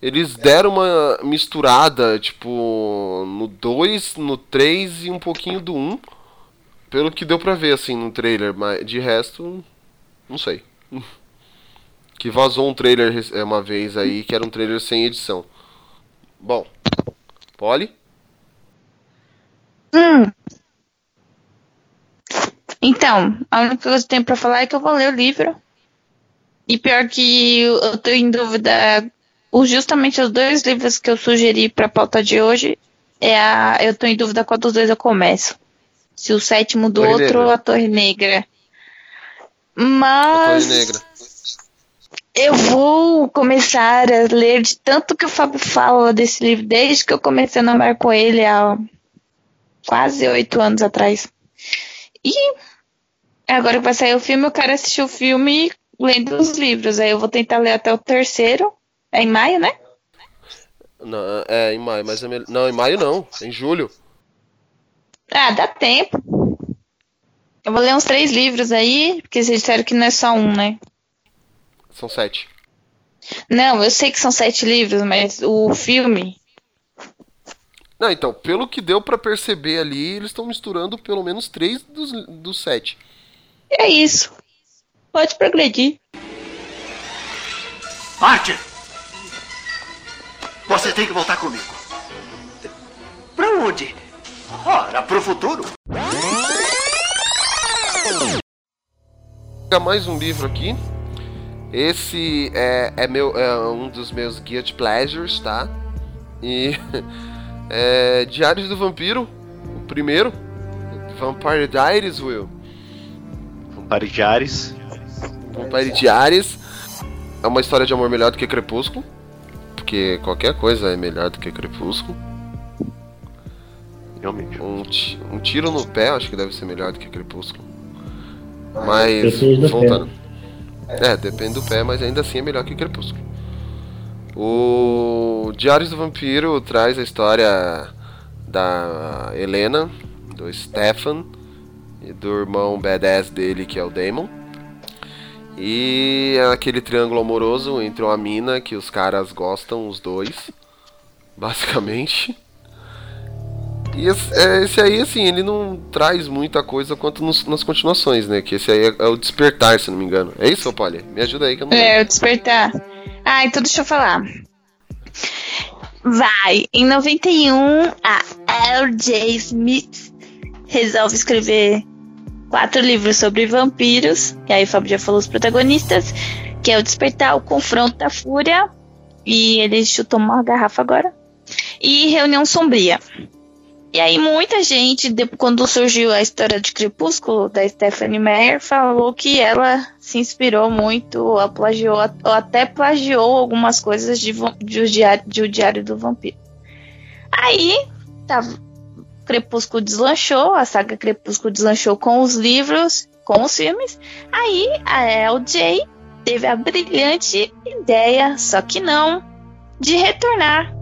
eles deram uma misturada, tipo, no 2, no 3 e um pouquinho do 1. Pelo que deu pra ver, assim, no trailer, mas de resto, não sei. [laughs] Que vazou um trailer é, uma vez aí, que era um trailer sem edição. Bom, Polly? Hum. Então, a única coisa que eu tenho pra falar é que eu vou ler o livro. E pior que eu tô em dúvida, justamente os dois livros que eu sugeri pra pauta de hoje, é a, eu tô em dúvida qual dos dois eu começo. Se o sétimo do Torre outro ou a Torre Negra. A Torre Mas Negra. Eu vou começar a ler de tanto que o Fábio fala desse livro, desde que eu comecei a namorar com ele há quase oito anos atrás. E agora que vai sair o filme, eu quero assistir o filme lendo os livros. Aí eu vou tentar ler até o terceiro. É em maio, né? Não, é, em maio, mas é mel- Não, em maio não, é em julho. Ah, dá tempo. Eu vou ler uns três livros aí, porque vocês disseram que não é só um, né? São sete. Não, eu sei que são sete livros, mas o filme. Não, então, pelo que deu pra perceber ali, eles estão misturando pelo menos três dos, dos sete. É isso. Pode progredir. Archer! Você tem que voltar comigo. Pra onde? Ora, pro futuro. Pega mais um livro aqui. Esse é, é, meu, é um dos meus guilty pleasures, tá? E [laughs] é Diários do Vampiro, o primeiro. Vampire Diaries, Will. Vampire Diaries. Vampire Diaries. É uma história de amor melhor do que Crepúsculo. Porque qualquer coisa é melhor do que Crepúsculo. Realmente. Um, um tiro no pé, acho que deve ser melhor do que Crepúsculo. Mas, voltando. É, depende do pé, mas ainda assim é melhor que Crepúsculo. O Diários do Vampiro traz a história da Helena, do Stefan e do irmão badass dele, que é o Damon. E é aquele triângulo amoroso entre uma mina que os caras gostam, os dois, [laughs] basicamente. E esse, é, esse aí, assim, ele não traz muita coisa quanto nos- nas continuações, né? Que esse aí é, é o Despertar, se não me engano. É isso, Polly? Me ajuda aí que eu não. É, o despertar. Ah, então deixa eu falar. Vai, em 91, a L.J. Smith resolve escrever quatro livros sobre vampiros. E aí o Fábio já falou os protagonistas, que é o Despertar, o Confronto da Fúria. E ele chutou uma garrafa agora. E Reunião Sombria. E aí muita gente, quando surgiu a história de Crepúsculo, da Stephanie Meyer, falou que ela se inspirou muito, ou plagiou, ou até plagiou algumas coisas de, de, o, diário, de O Diário do Vampiro. Aí, tava, Crepúsculo deslanchou, a saga Crepúsculo deslanchou com os livros, com os filmes. Aí a LJ teve a brilhante ideia, só que não, de retornar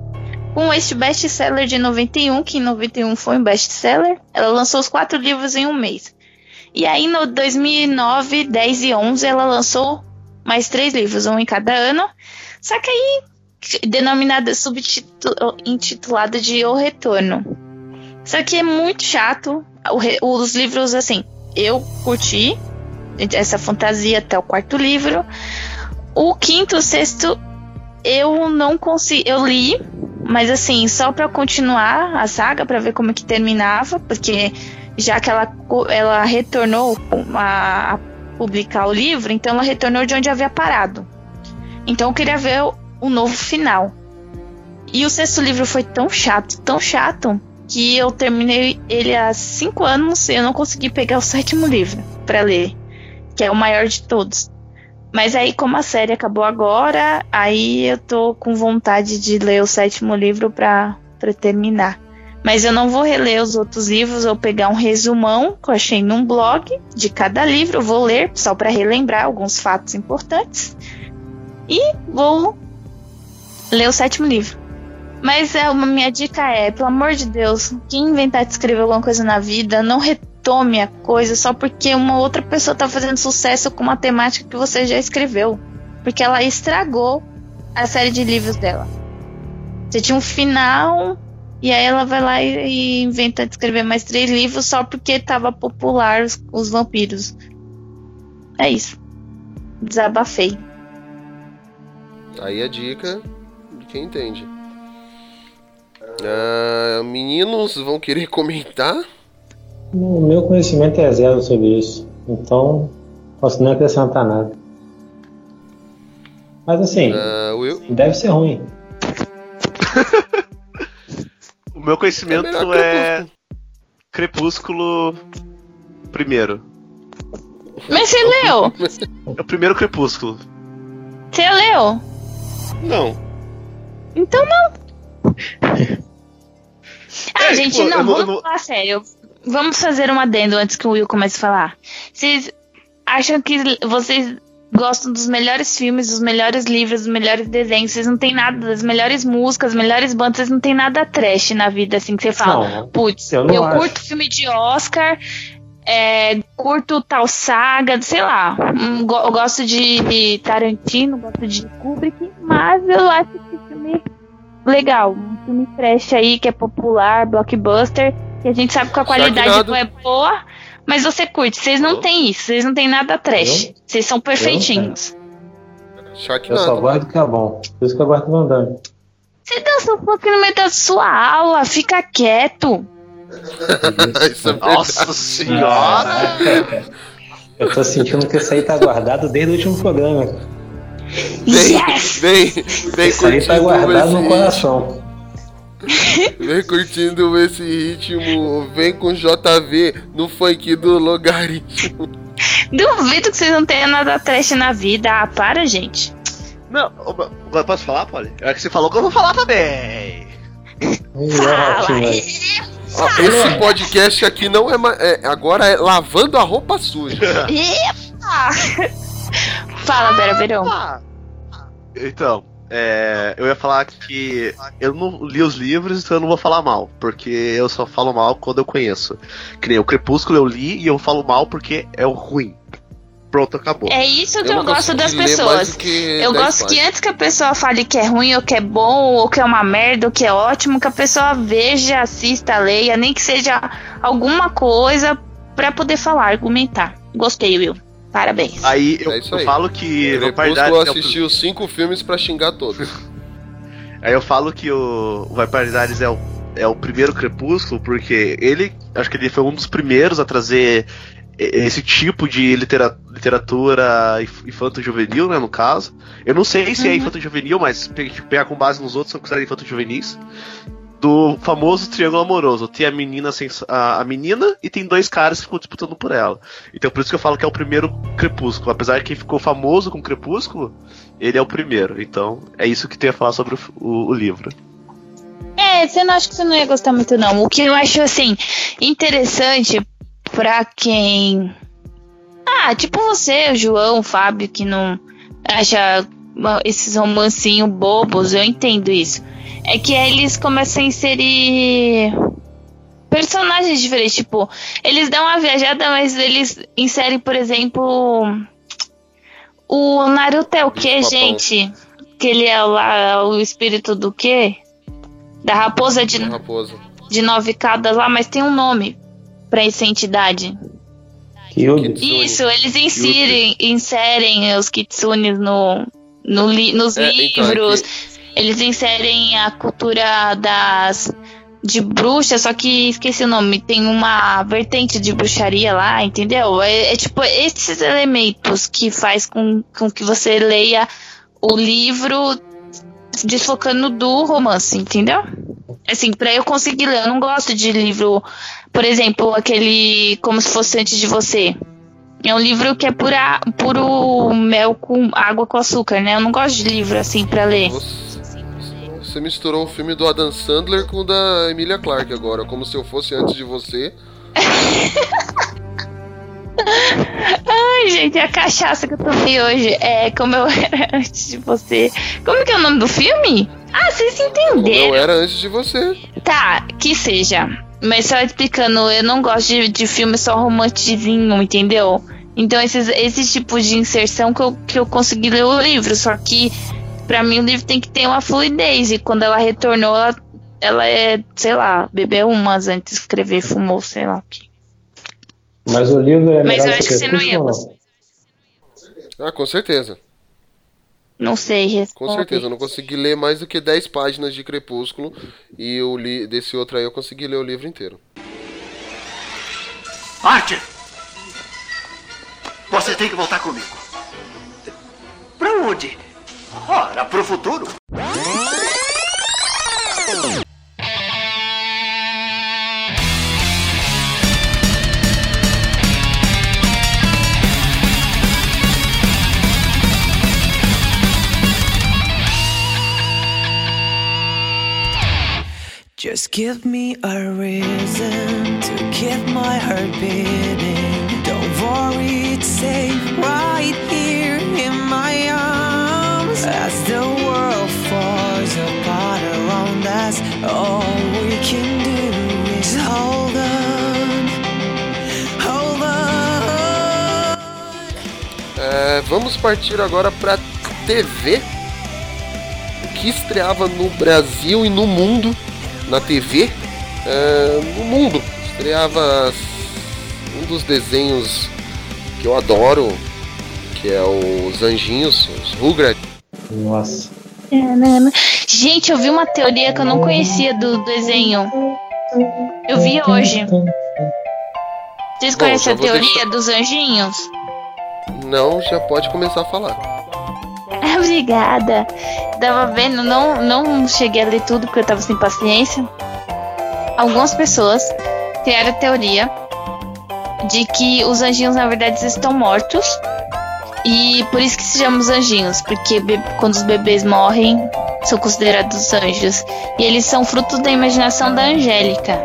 com este best-seller de 91, que em 91 foi um best-seller. Ela lançou os quatro livros em um mês. E aí no 2009, 10 e 11 ela lançou mais três livros, um em cada ano. Só que aí denominada subintitulada de O Retorno. Só que é muito chato. O os livros assim, eu curti essa fantasia até o quarto livro. O quinto, sexto eu não consegui, eu li, mas assim, só pra continuar a saga, pra ver como é que terminava, porque já que ela, ela retornou a, a publicar o livro, então ela retornou de onde havia parado. Então eu queria ver o, o novo final. E o sexto livro foi tão chato, tão chato, que eu terminei ele há cinco anos e eu não consegui pegar o sétimo livro para ler, que é o maior de todos. Mas aí, como a série acabou agora, aí eu tô com vontade de ler o sétimo livro pra, pra terminar. Mas eu não vou reler os outros livros, vou pegar um resumão que eu achei num blog de cada livro, vou ler só para relembrar alguns fatos importantes. E vou ler o sétimo livro. Mas é, uma minha dica é, pelo amor de Deus, quem inventar de escrever alguma coisa na vida, não retome a coisa só porque uma outra pessoa tá fazendo sucesso com uma temática que você já escreveu. Porque ela estragou a série de livros dela. Você tinha um final e aí ela vai lá e, e inventa escrever mais três livros só porque tava popular os, os vampiros. É isso. Desabafei. Aí a dica de quem entende. Ah, meninos vão querer comentar? O meu conhecimento é zero sobre isso. Então, posso nem acrescentar nada. Mas assim, Will? deve ser ruim. [laughs] O meu conhecimento É é. Crepúsculo. Primeiro. Mas você leu? É o primeiro Crepúsculo. Você leu? Não. Então não. Ah, É, gente, tipo, não, vamos não- falar sério. Vamos fazer um adendo antes que o Will comece a falar. Vocês acham que vocês gostam dos melhores filmes, dos melhores livros, dos melhores desenhos? Vocês não tem nada, das melhores músicas, melhores bandas, vocês não tem nada trash na vida, assim, que você fala. Putz, eu eu, curto filme de Oscar, é, curto tal saga, sei lá. Hum, go- Eu gosto de, Tarantino, gosto de Kubrick, mas eu acho que filme legal. Um filme trash aí que é popular, blockbuster, que a gente sabe que a qualidade Sharknado. não é boa, mas você curte. Vocês não têm isso, vocês não têm nada trash. Vocês são perfeitinhos. Eu só Sharknado. gosto do que é bom. Por isso que eu gosto do Van Damme. Você dança um pouco no meio da sua aula, fica quieto. [laughs] Isso é Nossa senhora! [laughs] Eu tô sentindo que isso aí tá guardado desde o último programa. Vem, Yes! vem, vem Isso aí tá guardado no coração. [laughs] Vem curtindo esse ritmo, vem com JV no funk do logaritmo. Duvido que vocês não tenham nada trash na vida. Ah, para, gente. Não, posso falar, Polly? É que você falou que eu vou falar também. Fala aí. Esse podcast aqui não é, é agora é lavando a roupa suja. Epa! Fala, Vera Verão. Então, é, eu ia falar que eu não li os livros, então eu não vou falar mal, porque eu só falo mal quando eu conheço. Que nem o Crepúsculo eu li e eu falo mal porque é o ruim. Pronto, acabou. É isso que eu, não gosto das pessoas. que Eu 10 gosto que páginas. antes que a pessoa fale que é ruim, ou que é bom, ou que é uma merda, ou que é ótimo, que a pessoa veja, assista, leia, nem que seja alguma coisa pra poder falar, argumentar. Gostei, Will. Parabéns. Aí eu, É eu aí. falo que Crepúsculo Diaries é o- assisti os cinco filmes pra xingar todos. [laughs] Aí eu falo que o, o Vampire Diaries é o, é o primeiro Crepúsculo, porque ele, acho que ele foi um dos primeiros a trazer esse tipo de litera- literatura inf- infanto-juvenil, né, no caso. Eu não sei se é Uhum. infanto-juvenil, mas pe- pegar com base nos outros, são considerados infanto-juvenis. Do famoso triângulo amoroso. Tem a menina, a, menina e tem dois caras que ficam disputando por ela. Então por isso que eu falo que é o primeiro Crepúsculo. Apesar de que ficou famoso com Crepúsculo, ele é o primeiro. Então é isso que tem a falar sobre o, o- o livro. É, você não acha que você não ia gostar muito, não. O que eu acho, assim, interessante pra quem. Ah, tipo você, o João, o Fábio, que não acha esses romancinhos bobos, eu entendo isso. É que eles começam a inserir personagens diferentes. Tipo, eles dão uma viajada, mas eles inserem, por exemplo. O Naruto é o quê, Bicho-papão. gente? Que ele é lá o espírito do quê? Da raposa de, raposa. de nove caudas lá, mas tem um nome pra essa entidade. Kitsune. Isso, eles inserem, inserem os kitsunes no, no li- nos É, então, é livros. que- Eles inserem a cultura das de bruxa, só que esqueci o nome. Tem uma vertente de bruxaria lá, entendeu? É, é tipo esses elementos que faz com, com que você leia o livro desfocando do romance, entendeu? Assim, pra eu conseguir ler, eu não gosto de livro, por exemplo, aquele Como se fosse antes de você. É um livro que é pura, puro mel com água com açúcar, né? Eu não gosto de livro assim pra ler. Você, você misturou o filme do Adam Sandler com o da Emilia Clarke agora, como se eu fosse antes de você. [laughs] Ai, gente, a cachaça que eu tomei hoje é como eu [laughs] era antes de você. Como que é o nome do filme? Ah, vocês Como entenderam. eu era antes de você. Tá, que seja. Mas só explicando, eu não gosto de, de filme só romantizinho, entendeu? Então, esses, esse tipo de inserção que eu, que eu consegui ler o livro. Só que, pra mim, o livro tem que ter uma fluidez. E quando ela retornou, ela, ela é, sei lá, bebeu umas antes de escrever, fumou, sei lá o que. Mas o livro é Mas eu acho que você não ia Ah, com certeza. Não sei Com responder. certeza. Eu não consegui ler mais do que 10 páginas de Crepúsculo. E eu li, desse outro aí eu consegui ler o livro inteiro. Archer! Você tem que voltar comigo. Pra onde? Ora, pro futuro. Just give me a reason to keep my heart beating. Don't worry, it's safe right here in my arms. As the world falls apart around us, all we can do is hold on, hold on. É, vamos partir agora pra TV. Que estreava no Brasil e no mundo. Na TV. é, no mundo. Estreava um dos desenhos que eu adoro. Que é os Anjinhos, os Rugrats. Nossa. Gente, eu vi uma teoria que eu não conhecia do desenho. Eu vi hoje. Vocês Bom, conhecem a teoria deixar- dos anjinhos? Não, já pode começar a falar. [laughs] Obrigada. Tava vendo, não, não cheguei a ler tudo porque eu tava sem paciência. Algumas pessoas criaram a teoria de que os anjinhos na verdade estão mortos. E por isso que se chamam os anjinhos, porque quando os bebês morrem, são considerados anjos. E eles são fruto da imaginação da Angélica,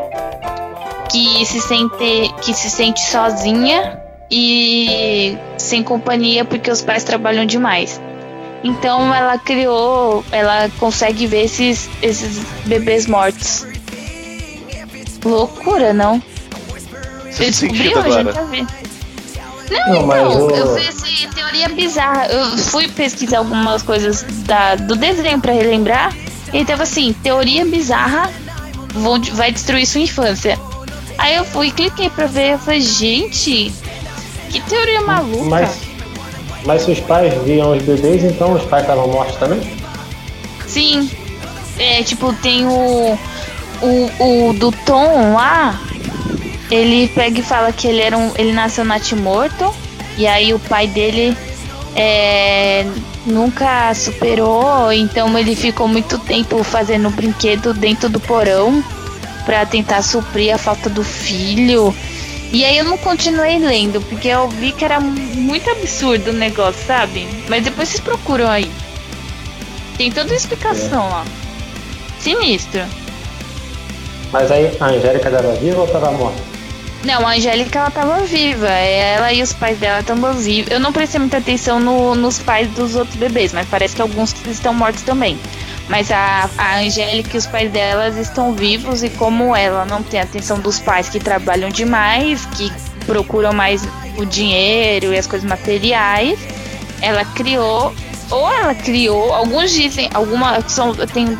que se sente, que se sente sozinha e sem companhia porque os pais trabalham demais. Então ela criou, ela consegue ver esses, esses bebês mortos. Loucura, não? Você sentido hoje, agora. Não, então, eu fiz assim, teoria bizarra. Eu fui pesquisar algumas coisas da, do desenho pra relembrar. E tava assim, teoria bizarra vão- vai destruir sua infância. Aí eu fui, cliquei pra ver, eu falei, gente, que teoria maluca. Mas, mas se os pais viam os bebês, então os pais estavam mortos também? Sim. É, tipo, tem o, o. O do Tom lá. Ele pega e fala que ele era um. Ele nasceu natimorto. E aí o pai dele é, nunca superou. Então ele ficou muito tempo fazendo brinquedo dentro do porão. Pra tentar suprir a falta do filho. E aí eu não continuei lendo, porque eu vi que era muito absurdo o negócio, sabe? Mas depois vocês procuram aí. Tem toda a explicação lá. Sinistro. Mas aí a Angélica estava viva ou estava morta? Não, a Angélica ela tava viva. Ela e os pais dela estavam vivos. Eu não prestei muita atenção no- nos pais dos outros bebês, mas parece que alguns estão mortos também. Mas a, a Angélica e os pais delas estão vivos e como ela não tem atenção dos pais que trabalham demais, que procuram mais o dinheiro e as coisas materiais, ela criou, ou ela criou, alguns dizem, alguma são, tem,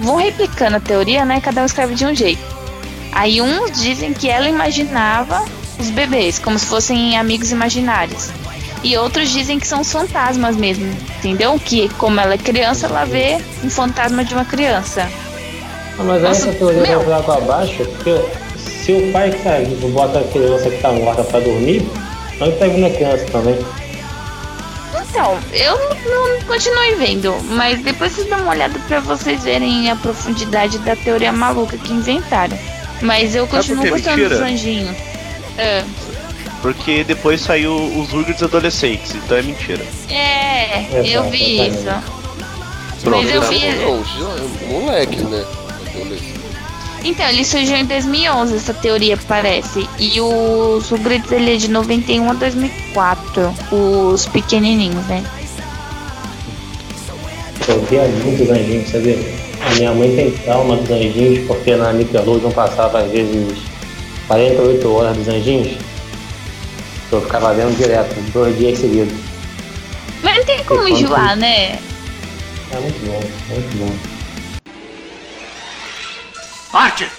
vão replicando a teoria, né? Cada um escreve de um jeito. Aí uns dizem que ela imaginava os bebês, como se fossem amigos imaginários. E outros dizem que são os fantasmas mesmo, entendeu? Que como ela é criança, ela vê um fantasma de uma criança. Ah, mas Nossa, essa teoria meu. vai água abaixo, porque se o pai que tá vivo bota a criança que tá morta pra dormir, ele tá vindo a criança também. Então, eu não continuei vendo, mas depois vocês dão uma olhada pra vocês verem a profundidade da teoria maluca que inventaram. Mas eu continuo gostando Mentira? dos anjinhos. É, Porque depois saiu os Urgats adolescentes, então é mentira. é, eu vi Exato, isso. Pronto, Mas eu tá vi. já- moleque, né? Adolescente. Então, ele surgiu em 2011, essa teoria parece. E os Rugrats ele é de 91 a 2004. Os pequenininhos, né? Eu via muito os anjinhos, sabia? A minha mãe tem trauma dos anjinhos porque na Nickelodeon passava às vezes 48 horas dos anjinhos. Eu ficava vendo direto, dois dias seguidos. Mas não tem como enjoar, né? É muito bom, muito bom. Archer!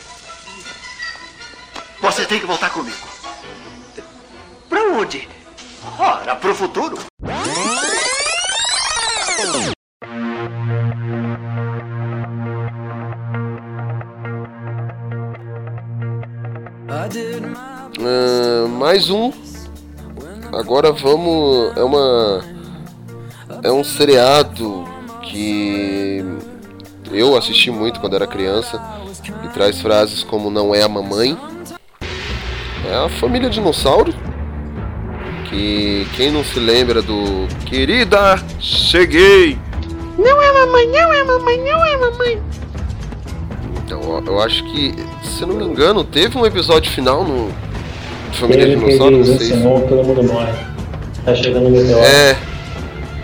Você tem que voltar comigo. Pra onde? Ora, pro futuro. Ah, mais um. Agora vamos. É uma. É um seriado que eu assisti muito quando era criança e traz frases como não é a mamãe. É a família dinossauro. Que quem não se lembra do Querida, cheguei! Não é mamãe, não é mamãe, não é mamãe. Então, eu- acho que, se não me engano, teve um episódio final no Família que Dinossauro, não sei se todo mundo morre. Tá chegando o meteoro. É,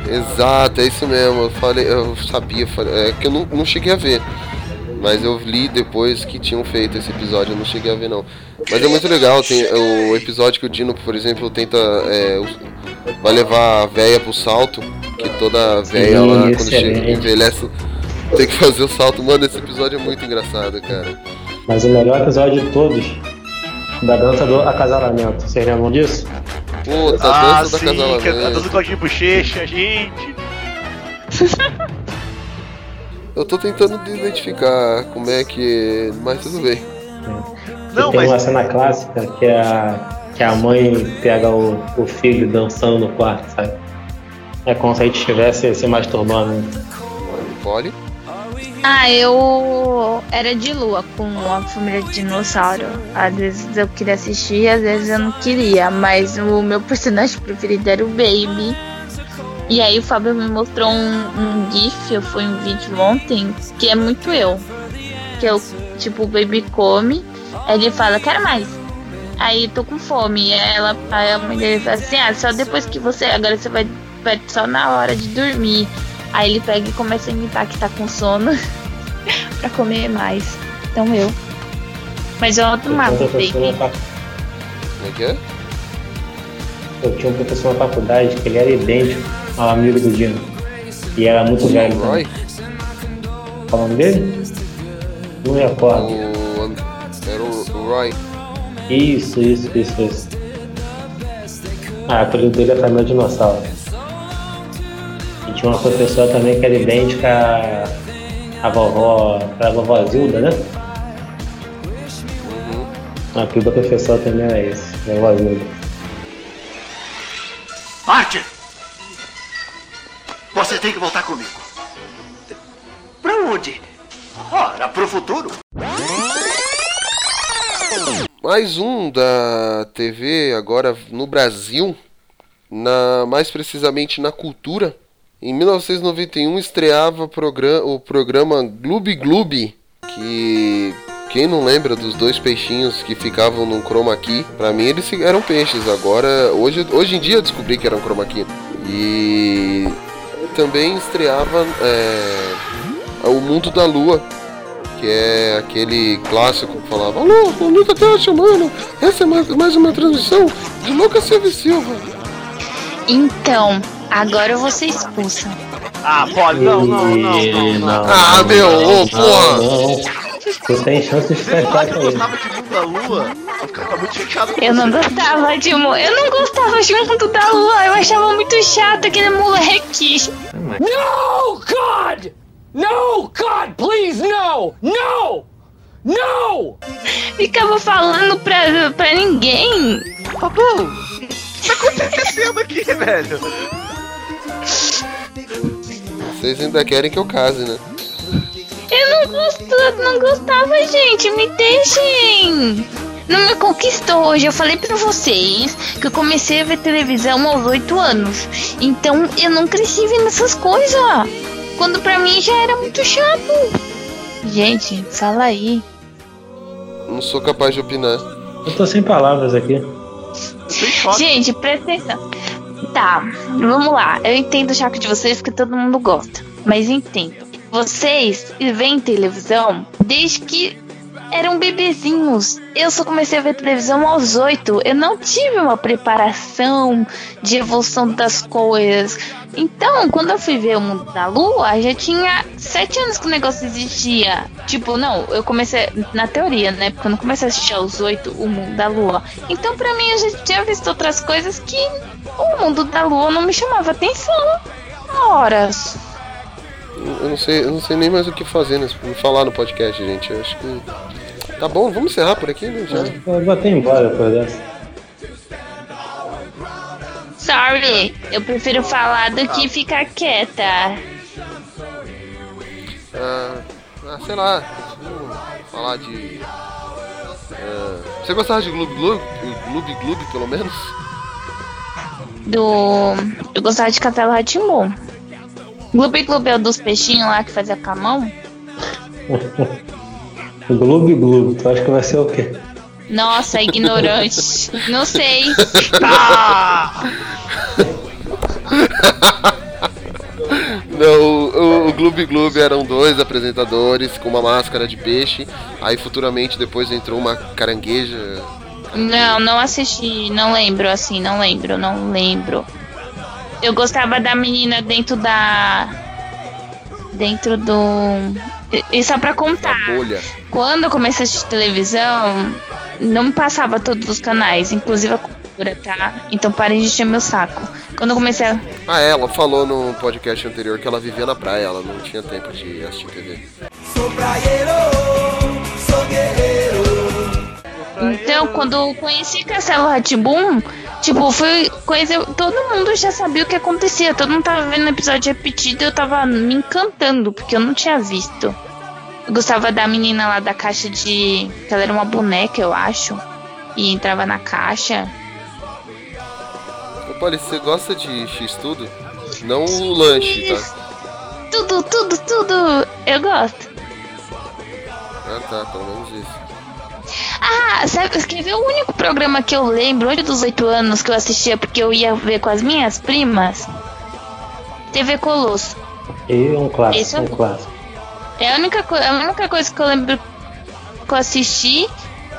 exato, é isso mesmo. Eu falei, eu sabia, é que eu não, não cheguei a ver. Mas eu li depois que tinham feito esse episódio, eu não cheguei a ver não. Mas é muito legal, tem o episódio que o Dino, por exemplo, tenta. é, vai levar a véia pro salto, que toda véia lá, quando excelente. chega, envelhece, tem que fazer o salto. Mano, esse episódio é muito engraçado, cara. Mas o melhor episódio de todos, da dança do acasalamento. Vocês lembram disso? Puta, ah, a dança sim, da que a dança do Claudinho Bochecha, gente. [laughs] Eu tô tentando identificar como é que. Mas tudo bem. Não, E tem mas uma cena clássica que é a, que a mãe pega o, o filho dançando no quarto, sabe? É como se a gente estivesse se masturbando. né? Ah, eu era de lua com a família de dinossauro. Às vezes eu queria assistir, às vezes eu não queria. Mas o meu personagem preferido era o Baby. E aí o Fábio me mostrou um, um GIF, eu fui um vídeo ontem, que é muito eu. Que eu, tipo, o Baby come, ele fala, quero mais. Aí eu tô com fome. E ela, a mãe dele fala assim, ah, só depois que você. Agora você vai, vai só na hora de dormir. Aí ele pega e começa a imitar que tá com sono [laughs] pra comer mais. Então eu. Mas eu o na Baby. Como é que é? eu tinha um professor na faculdade que ele era idêntico ao amigo do Dino. E era muito velho. Roy? também. Qual o nome dele? Não me recordo. O, era o, o Roy. Isso, isso, isso, isso. Ah, o apelido dele é Família Dinossauro. E tinha uma professora também que era idêntica à, vovó, a vovó Zilda, né? O apelido da professora também era esse, vovó Zilda. Archer! Você tem que voltar comigo. Pra onde? Ora, pro futuro. Mais um da TV agora no Brasil, na mais precisamente na Cultura. Em 1991 estreava o programa Gloob Gloob, que quem não lembra dos dois peixinhos que ficavam num chroma key, pra mim eles eram peixes. Agora, hoje, hoje em dia eu descobri que eram chroma key. E também estreava é, o Mundo da Lua, que é aquele clássico que falava Alô, o Luta tá chamando, essa é mais, mais uma transmissão de Lucas Silva Silva. Então, agora eu vou ser expulsa. Ah, pode, não, não, não, não, não. Ah, meu, ô, porra! Não, Tu tem chance de que com eu ele. gostava de Mundo da Lua, eu ficava muito chateado com Eu não gostava de mu- Eu não gostava de Mundo da Lua. Eu achava muito chato aquele moleque. No, God! No, God, please, no! No! No! Ficava falando pra, pra ninguém. Fabão, o que tá acontecendo aqui, [laughs] velho? Vocês ainda querem que eu case, né? Eu não, gosto, não gostava, gente. Me deixem. Não me conquistou hoje. Eu falei pra vocês que eu comecei a ver televisão aos 8 anos. Então eu não cresci vendo essas coisas. Quando pra mim já era muito chato. Gente, fala aí. Não sou capaz de opinar. Eu tô sem palavras aqui. Gente, presta atenção. Tá, vamos lá. Eu entendo o chaco de vocês porque todo mundo gosta. Mas entendo. Vocês veem televisão desde que eram bebezinhos. Eu só comecei a ver televisão aos oito. Eu não tive uma preparação de evolução das coisas. Então, quando eu fui ver o mundo da lua, já tinha sete anos que o negócio existia. Tipo, não, eu comecei na teoria, né? Porque eu não comecei a assistir aos oito o mundo da lua. Então, pra mim, eu já tinha visto outras coisas que o mundo da lua não me chamava atenção. Horas. Eu não sei, eu não sei nem mais o que fazer, né? falar no podcast, gente. Eu acho que. Tá bom, vamos encerrar por aqui, né? Já. Eu vou até embora depois dessa. Sorry, eu prefiro falar do que ficar quieta. Ah, ah, sei lá. Vamos falar de. ah, você gostava de Gloob Gloob? Gloob Gloob, pelo menos? Do. Eu gostava de Castelo Ratimbu. Gloob Gloob é o dos peixinhos lá que fazia com a mão? [laughs] Gloob Gloob, tu acha que vai ser o quê? Nossa, ignorante. [laughs] Não sei. [laughs] Não, o, o, o Gloob Gloob eram dois apresentadores com uma máscara de peixe. Aí futuramente depois entrou uma carangueja. Não, não assisti, não lembro, assim, não lembro, não lembro. Eu gostava da menina dentro da. Dentro do. E- só pra contar, quando eu comecei a assistir televisão, não passava todos os canais, inclusive a cultura, tá? Então parem de encher meu saco. Quando eu comecei a. Ah, ela falou no podcast anterior que ela vivia na praia, ela não tinha tempo de assistir TV. Então, quando eu conheci Castelo Ratibum, tipo, foi coisa. Todo mundo já sabia o que acontecia. Todo mundo tava vendo episódio repetido e eu tava me encantando, porque eu não tinha visto. Eu gostava da menina lá da caixa de. que ela era uma boneca, eu acho. E entrava na caixa. Ô, Polly, você gosta de X tudo? Não o lanche, tá? Tudo, tudo, tudo! Eu gosto. Ah, tá, pelo menos isso. Ah, sabe, quer ver o único programa que eu lembro, antes dos oito anos, que eu assistia porque eu ia ver com as minhas primas? TV Colosso. E um clássico, Esse é um clássico. É a única, a única coisa que eu lembro que eu assisti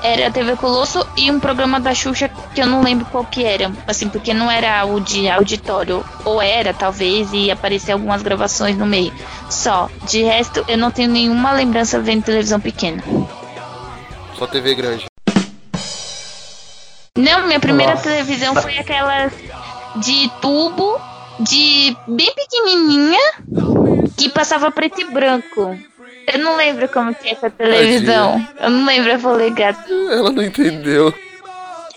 era a TV Colosso e um programa da Xuxa que eu não lembro qual que era. Assim, porque não era o de auditório. Ou era, talvez, e aparecia algumas gravações no meio. Só. De resto, eu não tenho nenhuma lembrança vendo televisão pequena. Só TV grande. Não, minha primeira Nossa. televisão foi aquela de tubo, de bem pequenininha, que passava preto e branco. Eu não lembro como que é essa televisão. Eu não lembro a polegada. Ela não entendeu.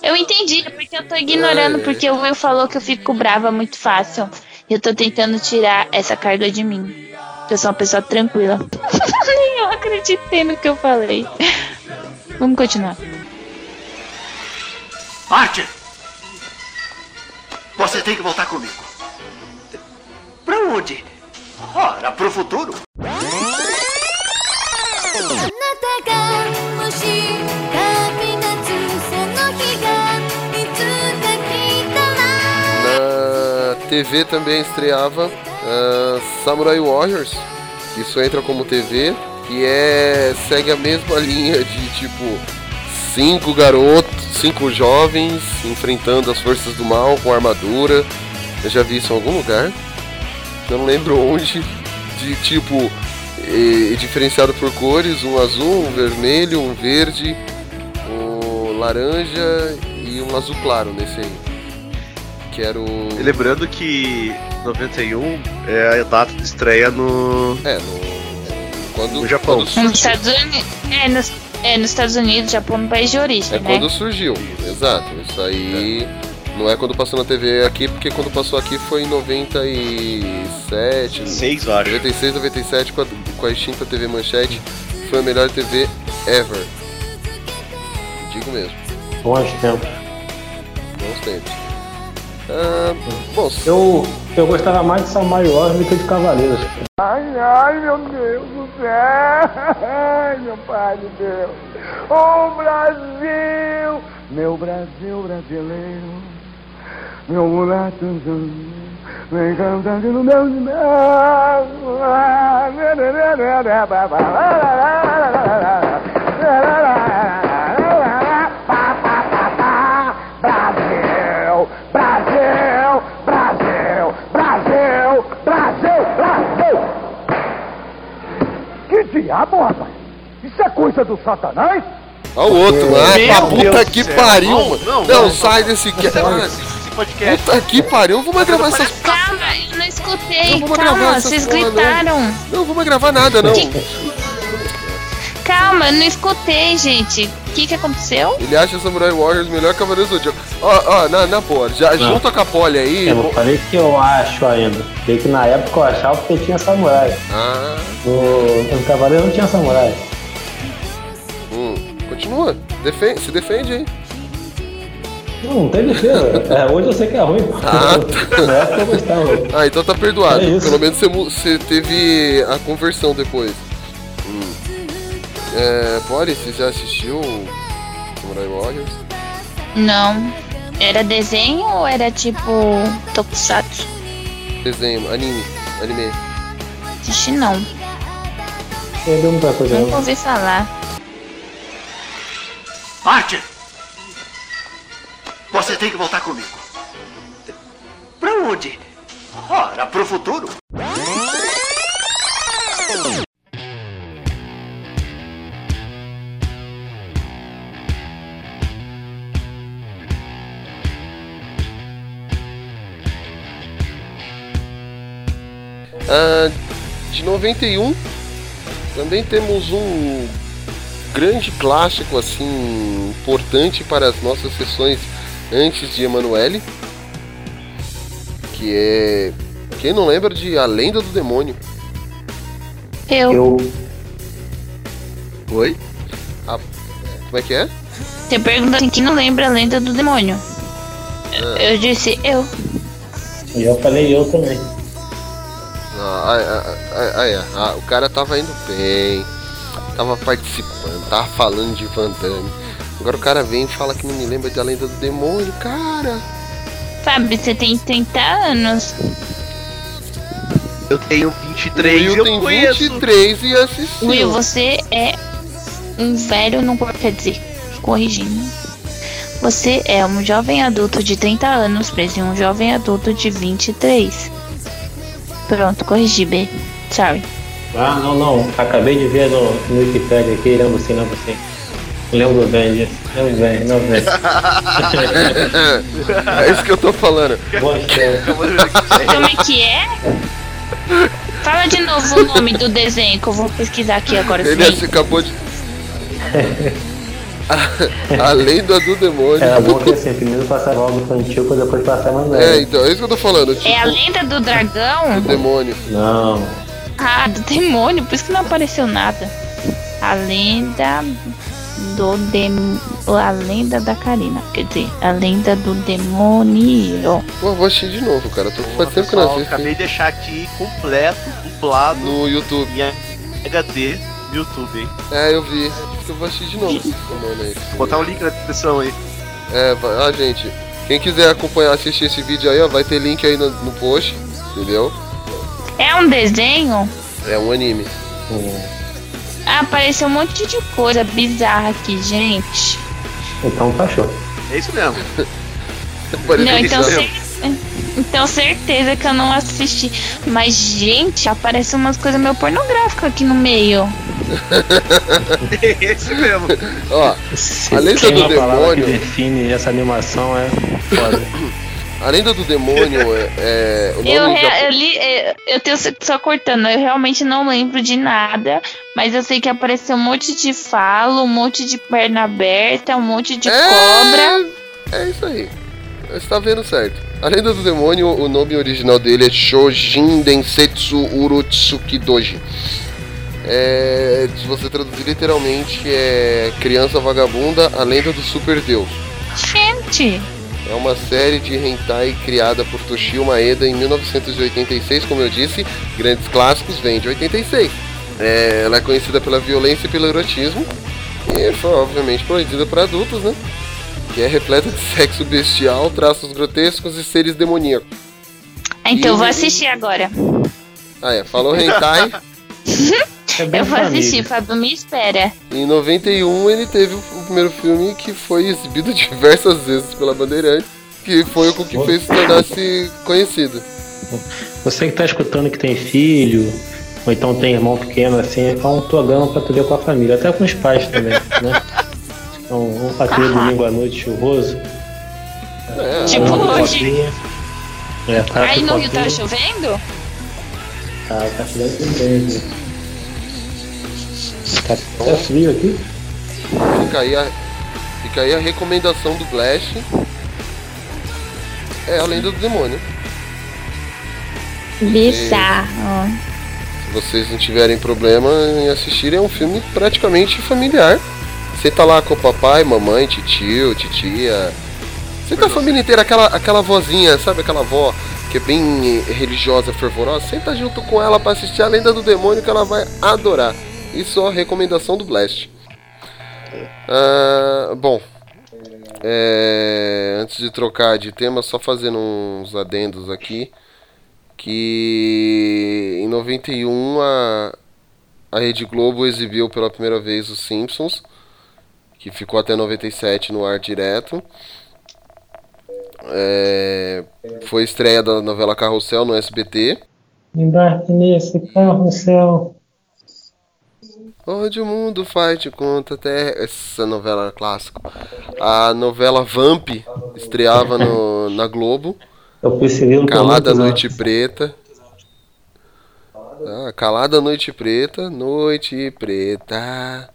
Eu entendi, é porque eu tô ignorando, Ai, ai. porque o Will falou que eu fico brava muito fácil. E eu tô tentando tirar essa carga de mim. Eu sou uma pessoa tranquila. [laughs] Nem eu acreditei no que eu falei. Vamos continuar. Arte! Você tem que voltar comigo. Pra onde? Ora, pro futuro. Na TV também estreava uh, Samurai Warriors. Isso entra como TV que é. segue a mesma linha de tipo. Cinco garotos, cinco jovens enfrentando as forças do mal com armadura. Eu já vi isso em algum lugar. Eu não lembro onde. De tipo. diferenciado por cores, um azul, um vermelho, um verde, um laranja e um azul claro nesse aí. Que era o. E lembrando que 91 é a data de estreia no. É, no. Quando, No Japão. quando Nos surgiu. Estados Unidos. É, nos, é, nos Estados Unidos, Japão no país de origem, É né? quando surgiu, exato. Isso aí Não é quando passou na TV aqui, porque quando passou aqui foi em 97. 6, eu acho. 96, 97, com a, com a extinta TV Manchete. Foi a melhor TV ever. Digo mesmo. Bons tempos. Bons tempos. Ah, bom, Eu, eu gostava mais de Samurai Warriors do que de Cavaleiros. Ai, ai, meu Deus do céu! Ai, [laughs] meu pai de Deus! Ô Brasil! Meu Brasil brasileiro! Meu mulato vem cantando no meu Brasil! Diabo, rapaz? Isso é coisa do satanás? Olha o outro, ah, Meu pra puta Deus que céu. pariu, Não, mano. não, Não, não, sai não. desse não esse podcast. Puta que pariu, vamos gravar essas. Calma, eu não escutei. Não vamos gravar Calma, essas vocês porra, não. gritaram. Não vamos gravar nada, não. Calma, eu não escutei, gente. O que, que aconteceu? Ele acha Samurai Warriors melhor que Cavaleiro do Zodíaco. Ó, ó, na, na boa, já Não. junta com a pole aí. Eu falei que eu acho ainda. Falei que na época eu achava porque tinha samurai. Ah, No, no Cavaleiro não tinha samurai. hum, continua. Defende, se defende aí. Não, não tem defesa. É, hoje eu sei que é ruim. [laughs] Ah, Na época eu gostava. Ah, então tá perdoado. É. Pelo menos você, você teve a conversão depois. Hum. É, Boris, você já assistiu Samurai Warriors? Não. Era desenho ou era tipo Tokusatsu? Desenho, anime, anime. Assisti não. Não deu muita coisa Nunca não. ouvi falar. Archer! Você tem que voltar comigo. Pra onde? Ora, pro futuro. Ah, de 91, também temos um grande clássico assim importante para as nossas sessões antes de Emanuele, que é quem não lembra de A Lenda do Demônio? Eu. Eu. Oi? A- como é que é? Você pergunta assim, quem não lembra a lenda do demônio? Eu disse eu. E eu falei eu também. Ah, ah, ah, o cara tava indo bem, tava participando, tava falando de Van Damme. Agora o cara vem e fala que não me lembra de A Lenda do Demônio, cara. Fábio, você tem 30 anos. Eu tenho 23 o e Will eu tem conheço. 23 e assistiu. Will, você é um velho, não quer dizer, corrigindo. Você é um jovem adulto de 30 anos preso em um jovem adulto de 23. Pronto, corrigi, B. Sorry. Ah, não, não. Acabei de ver no, no Wikipedia aqui, lembro sim, lembro sim. Lembro bem disso. Lembro bem, lembro bem. [laughs] é isso que eu tô falando. Como é que é? Fala de novo o nome do desenho que eu vou pesquisar aqui agora. Ele acabou de. A, a lenda do demônio. Era bom que assim, primeiro passava algo infantil pra depois passar mais É, então, é isso que eu tô falando. Tipo, É a lenda do dragão? do demônio. Não. Ah, do demônio, por isso que não apareceu nada. A lenda do dem... A lenda da Karina. Quer dizer, a lenda do demônio. Pô, vou assistir de novo, cara. Tô, faz tempo que eu não Pessoal, assisto. acabei de deixar aqui completo, dublado No YouTube. em HD no YouTube, hein? É, eu vi. Acho que eu vou assistir de novo. Mano, aí. Vou botar o link na descrição aí. É, vai- ah, gente. Quem quiser acompanhar, assistir esse vídeo aí, ó, vai ter link aí no, no post, entendeu? É um desenho? É um anime. Ah, apareceu um monte de coisa bizarra aqui, gente. Então tá show. É isso mesmo. [laughs] Não, então, cer- então certeza que eu não assisti. Mas, gente, aparece umas coisas meio pornográficas aqui no meio. É [laughs] esse mesmo. Ó, a lenda do palavra que demônio. define essa animação é foda. [coughs] A lenda do demônio é. é o nome Eu, rea- eu li, eu, eu tenho só cortando, eu realmente não lembro de nada, mas eu sei que apareceu um monte de falo, um monte de perna aberta, um monte de cobra. É isso aí. Está vendo certo. A Lenda do Demônio, o nome original dele é Shojin Densetsu Urotsuki Doji. É, se você traduzir literalmente, é Criança Vagabunda, a Lenda do Super Deus. Gente! É uma série de hentai criada por Toshio Maeda em 1986, como eu disse, grandes clássicos vêm de 86. É, ela é conhecida pela violência e pelo erotismo, e foi obviamente proibida para adultos, né? Que é repleta de [laughs] sexo bestial, traços grotescos e seres demoníacos. Então eu vou E- assistir agora. Ah, é, falou hentai. [laughs] eu vou assistir, Fábio, me espera. Em 91 ele teve o primeiro filme que foi exibido [laughs] diversas vezes pela Bandeirantes, que foi o que fez se tornar-se conhecido. Você que tá escutando que tem filho, ou então tem irmão pequeno, assim, é um programa pra tu ver com a família, até com os pais também, né? Então, um patrulho domingo à noite chuvoso. É, Tipo hoje. pipoquinha. É, Aí no Rio tá chovendo? Tá, tá chovendo também. Tá até frio aqui. Fica aí a, fica aí a recomendação do Blast. É a lenda do demônio. Bizarro. Se vocês não tiverem problema em assistir, é um filme praticamente familiar. Você tá lá com o papai, mamãe, titio, titia. Você tá a família inteira, aquela, aquela vozinha, sabe aquela avó que é bem religiosa, fervorosa? Senta junto com ela pra assistir a lenda do demônio que ela vai adorar. Isso é a recomendação do Blast. Ah, bom, é, antes de trocar de tema, só fazendo uns adendos aqui. Que em 91 a, a Rede Globo exibiu pela primeira vez os Simpsons, que ficou até 97 no ar direto. É, foi estreia da novela Carrossel no SBT. Embarque nesse carro no céu. Onde o mundo faz de conta até essa novela clássica. A novela Vamp estreava no, [laughs] na Globo. Eu por Calada Noite anos. Preta. Ah, Calada Noite Preta, Noite Preta.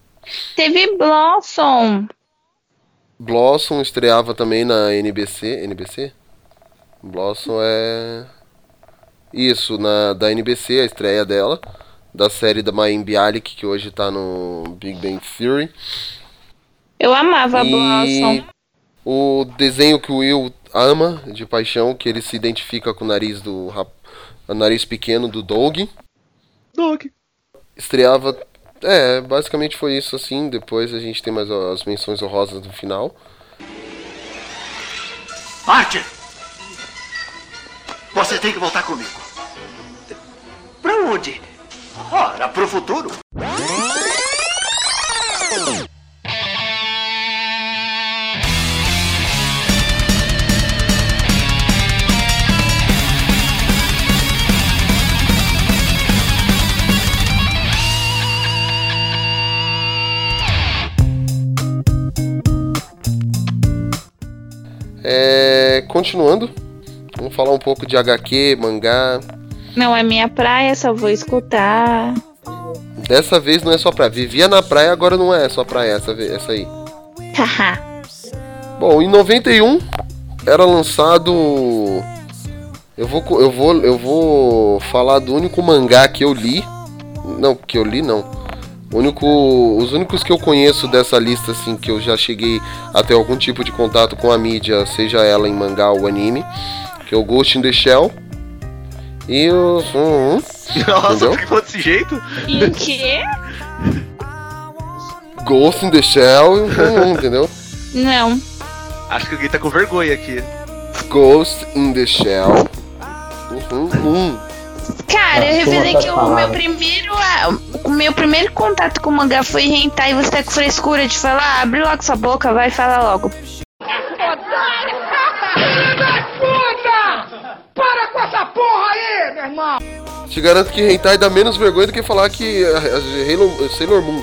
Teve Blossom. Blossom estreava também na NBC. NBC? Blossom é. Isso, na, da NBC, a estreia dela. Da série da Mayim Bialik, que hoje tá no Big Bang Theory. Eu amava E Blossom. o desenho que o Will ama de paixão, que ele se identifica com o nariz do rap- o nariz pequeno do Doug. Doug. Estreava. É, basicamente foi isso assim. Depois a gente tem mais as menções honrosas no final. Archer! Você tem que voltar comigo. Pra onde? Ora, pro futuro. É, continuando, vamos falar um pouco de HQ, mangá. Não é minha praia, só vou escutar. Dessa vez não é só praia. Vivia na praia, agora não é só praia essa, essa aí. Haha. Bom, em 91 era lançado. Eu vou, eu vou, eu vou falar do único mangá que eu li. Não, que eu li não. O único, os únicos que eu conheço dessa lista, assim, que eu já cheguei a ter algum tipo de contato com a mídia, seja ela em mangá ou anime, que é o Ghost in the Shell. E o. Hum, hum, Nossa, entendeu? por que falou desse jeito? E o quê? Ghost in the Shell, hum, hum, entendeu? Não. Acho que alguém tá com vergonha aqui. Ghost in the Shell. Uhum, hum. Cara, eu revelei que o meu primeiro. O meu primeiro contato com o mangá foi hentai e você tá com frescura de falar, abre logo sua boca, vai falar logo. [laughs] puta! Para com essa porra aí, meu irmão! Te garanto que Hentai dá menos vergonha do que falar que a- a- Halo- Sailor Moon.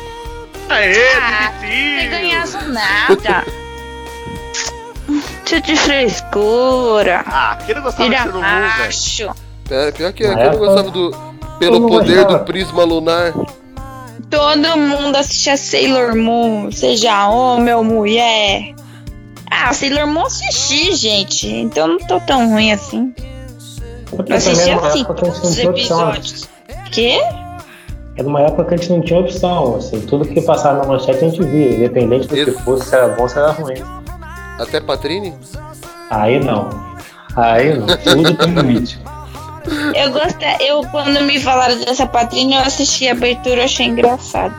Aê, Ah, bonitinho! Não nada. [laughs] Tio de frescura. Ah, quem não gostava mundo, velho? macho. É, pior que é, Na que eu não gostava do. Pelo poder do prisma lunar. Todo mundo assiste a Sailor Moon, seja homem ou mulher. Ah, Sailor Moon assisti, gente. Então não tô tão ruim assim. Porque Eu assisti uma assim, os tinha opção. episódios. Quê? É numa época que a gente não tinha opção, assim, tudo que passava na manchete a gente via, independente do que fosse, se era bom, se era ruim. Até Patrine? Aí não. Aí não, tudo tem limite. [laughs] Eu gostei, eu quando me falaram dessa patrinha, eu assisti a abertura e achei engraçado.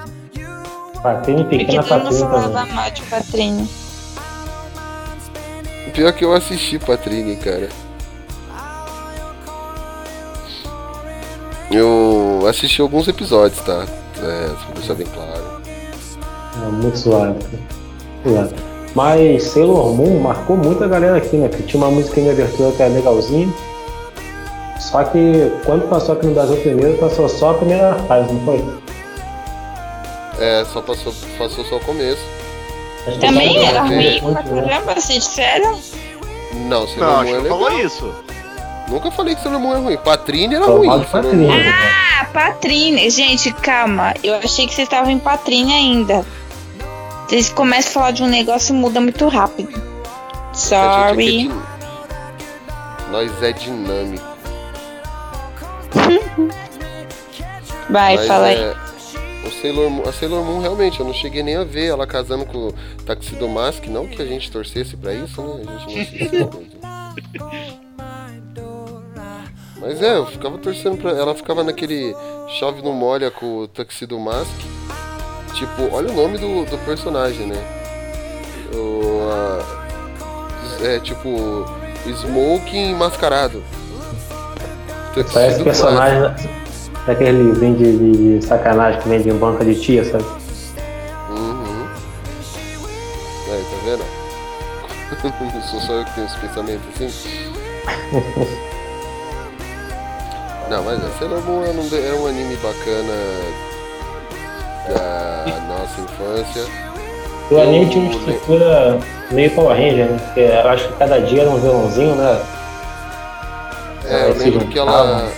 Porque pequena todo mundo patrinha falava também. mal de patrinha. Pior que eu assisti Patrine, cara. Eu assisti alguns episódios, tá? É, pra deixar bem claro. É muito suave. cara. Suave. Mas Sailor Moon marcou muita galera aqui, né? Que tinha uma música de abertura que era legalzinha. Só que quando passou aqui no Brasil primeiro, passou só a primeira fase, não foi? É, só passou, passou só o começo. Também era ruim pra né? caramba, se disseram. Não, Sailor Não, Moon acho é que legal. falou isso. Nunca falei que Sailor Moon é ruim. Patrine era Só ruim. Patrine, Moon- né? Ah, patrinha. Gente, calma. Eu achei que vocês estavam em patrinha ainda. Vocês começam a falar de um negócio e muda muito rápido. Gente Sorry. é Nós é dinâmico. [laughs] Vai, Mas fala aí. é, O Sailor Moon, a Sailor Moon realmente, eu não cheguei nem a ver ela casando com o Taxido Mask, não que a gente torcesse pra isso, né? A gente não assistiu. [laughs] Mas é, eu ficava torcendo pra. Ela ficava naquele chove no molha com o Tuxedo Mask. Tipo, olha o nome do, do personagem, né? O, a- é tipo. Smoking mascarado. Parece Tuxedo personagem daquele livrinho de, de, de sacanagem que vende em banca de tia, sabe? Uhum. Aí, tá vendo? [laughs] Não sou só eu que tenho esse pensamento assim. [laughs] Não, mas é, Sailor Moon era um, anime bacana da nossa infância. O anime tinha uma estrutura meio Power Ranger, né? Porque eu acho que cada dia era um vilãozinho, né? É, eu lembro que ela.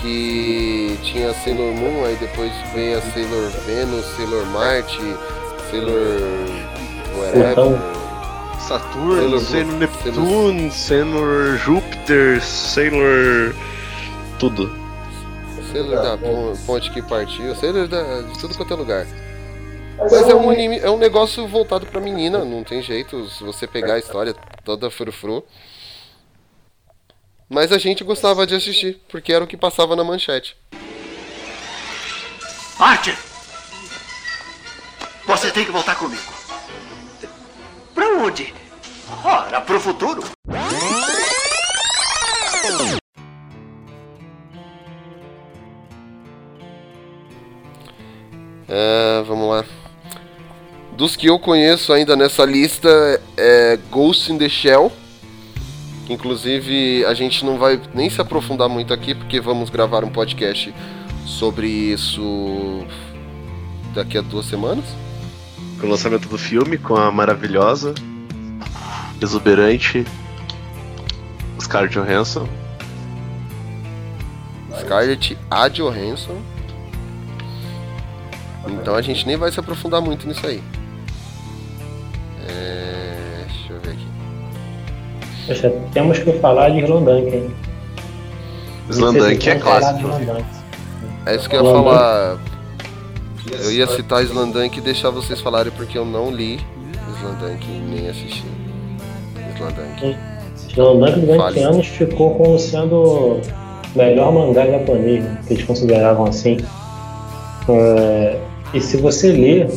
Que tinha Sailor Moon, aí depois veio a Sailor Venus, Sailor Marte, Sailor. Whatever. Saturno, Sailor Neptune, Sailor Júpiter, Sailor. Tudo. Sailor da pon- ponte que partiu, Sailor da, de tudo quanto é lugar. Mas é um anime, é um negócio voltado pra menina, não tem jeito se você pegar a história toda frufru. Mas a gente gostava de assistir, porque era o que passava na manchete. Archer! Você tem que voltar comigo. Pra onde? Ora, pro futuro. É, vamos lá. Dos que eu conheço ainda nessa lista é Ghost in the Shell. Inclusive, a gente não vai nem se aprofundar muito aqui, porque vamos gravar um podcast sobre isso daqui a duas semanas. Com o lançamento do filme, com a maravilhosa, exuberante Scarlett Johansson. Scarlett A. Johansson. Então a gente nem vai se aprofundar muito nisso aí. É... Deixa eu ver aqui. Poxa, temos que falar de Slandunk, hein? Slandunk é clássico. É isso que eu ia falar. Eu ia citar Slandunk e deixar vocês falarem porque eu não li Slandunk e nem assisti Slandunk. Slandunk durante Fale. anos ficou como sendo o melhor mangá japonês, que eles consideravam assim. É, e se você ler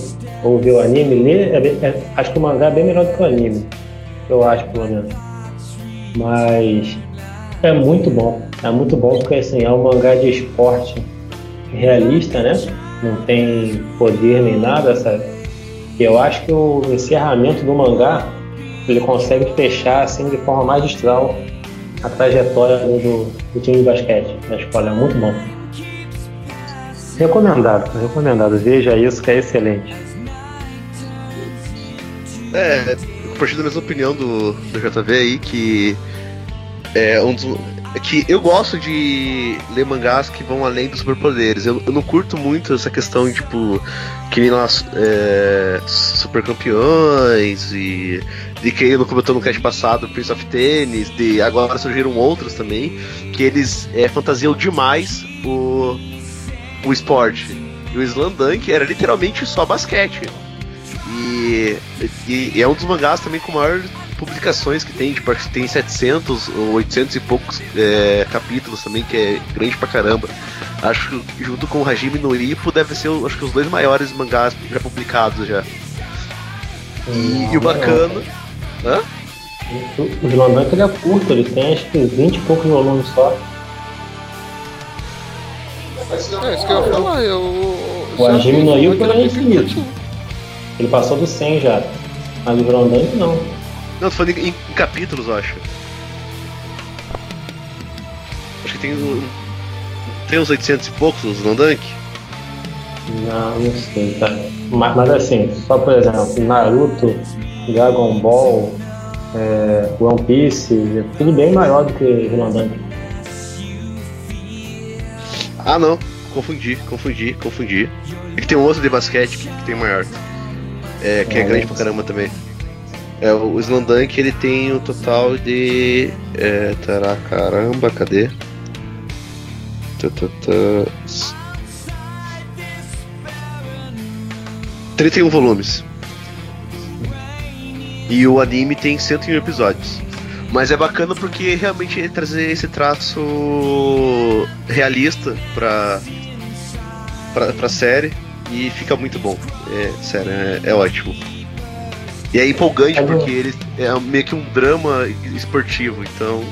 ou ver o anime, ler, é bem- é- acho que o mangá é bem melhor do que o anime. Eu acho, pelo menos. Mas é muito bom. É muito bom porque assim, é um mangá de esporte realista, né? Não tem poder nem nada, sabe? Eu acho que o encerramento do mangá ele consegue fechar assim de forma magistral a trajetória do, do- do time de basquete da escola. É muito bom. Recomendado, recomendado. Veja isso que é excelente. É, eu compartilho da mesma opinião do, do JV aí, que é um dos. É que eu gosto de ler mangás que vão além dos superpoderes. Eu, eu não curto muito essa questão, tipo, que nem nós é, super campeões e de que ele comentou no cast passado, Prince of Tennis, de agora surgiram outros também, que eles é, fantasiam demais o, o esporte. E o Slandunk era literalmente só basquete. E, e, e é um dos mangás também com maior publicações que tem, tipo, acho que tem 700 ou 800 e poucos é, capítulos também, que é grande pra caramba. Acho que junto com o Hajime no Ippo deve ser, acho que os dois maiores mangás já publicados já. E, e o bacana... Hã? O Slandunk ele é curto, ele tem acho que 20 e poucos volumes só. É isso que eu ia falar, eu. O Hajime no Ippo é infinito. Ele passou do 100 já. Mas o Slandunk não. Não, tô falando em, em capítulos, eu acho. Acho que tem. um- Tem uns 800 e poucos, os Slandunk? Não, não sei, tá. Mas, mas assim, só por exemplo, Naruto, Dragon Ball, é, One Piece, é tudo bem maior do que Slandunk. Ah, não. Confundi, confundi, confundi. E que tem um outro de basquete que, que tem maior. É, que é, É. grande pra caramba também. É, o Slandunk ele tem um total de. É, tará, caramba, cadê? Tá, tá, tá. 31 volumes. E o anime tem 101 episódios. Mas é bacana porque realmente ele trazer esse traço realista pra, pra, pra série e fica muito bom. É, sério, é, é ótimo. E é empolgante porque ele é meio que um drama esportivo, então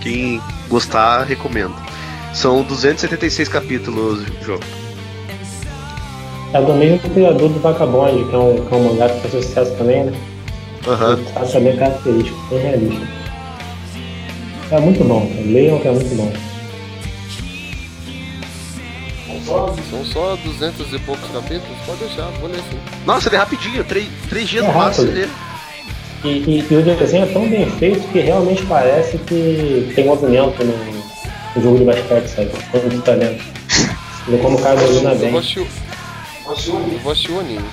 quem gostar, recomendo. São 276 capítulos, jogo. É do mesmo criador do Vagabond, que é um, que é um mangá que faz sucesso também, né? Aham. Um traço bem característico, bem realista. É muito bom, leiam que é muito bom. São só 200 e poucos capítulos? Pode deixar, vou ler sim. Nossa, ele é rapidinho, três, três dias É no máximo. Ele... E, e- e o desenho é tão bem feito que realmente parece que tem movimento no, no jogo de basquete, sabe? Quando tu tá vendo. Vê como o cara domina bem. Eu vou assistir o anime.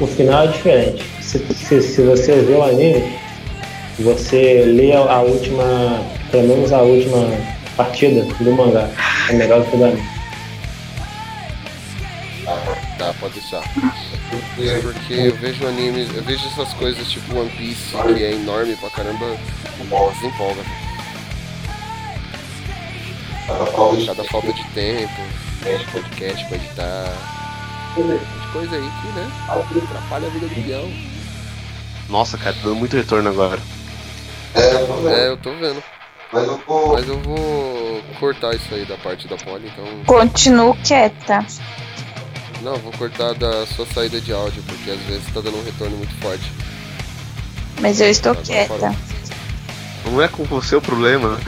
O final é diferente. Se, se, se você vê o anime, você lê a, a última, pelo menos a última partida do mangá. É melhor do que o anime. Tá, pode deixar. É porque eu vejo animes, eu vejo essas coisas tipo One Piece, que é enorme pra caramba, desempolga. Cada falta de tempo, de podcast pra editar. De coisa aí que, né, atrapalha a vida do peão. Nossa, cara, tá dando muito retorno agora. É, eu tô vendo. Mas eu vou. cortar isso aí da parte da poli, então. Continuo quieta. Não, vou cortar da sua saída de áudio, porque às vezes tá dando um retorno muito forte. Mas eu estou Agora quieta. parou. Não é com você o problema.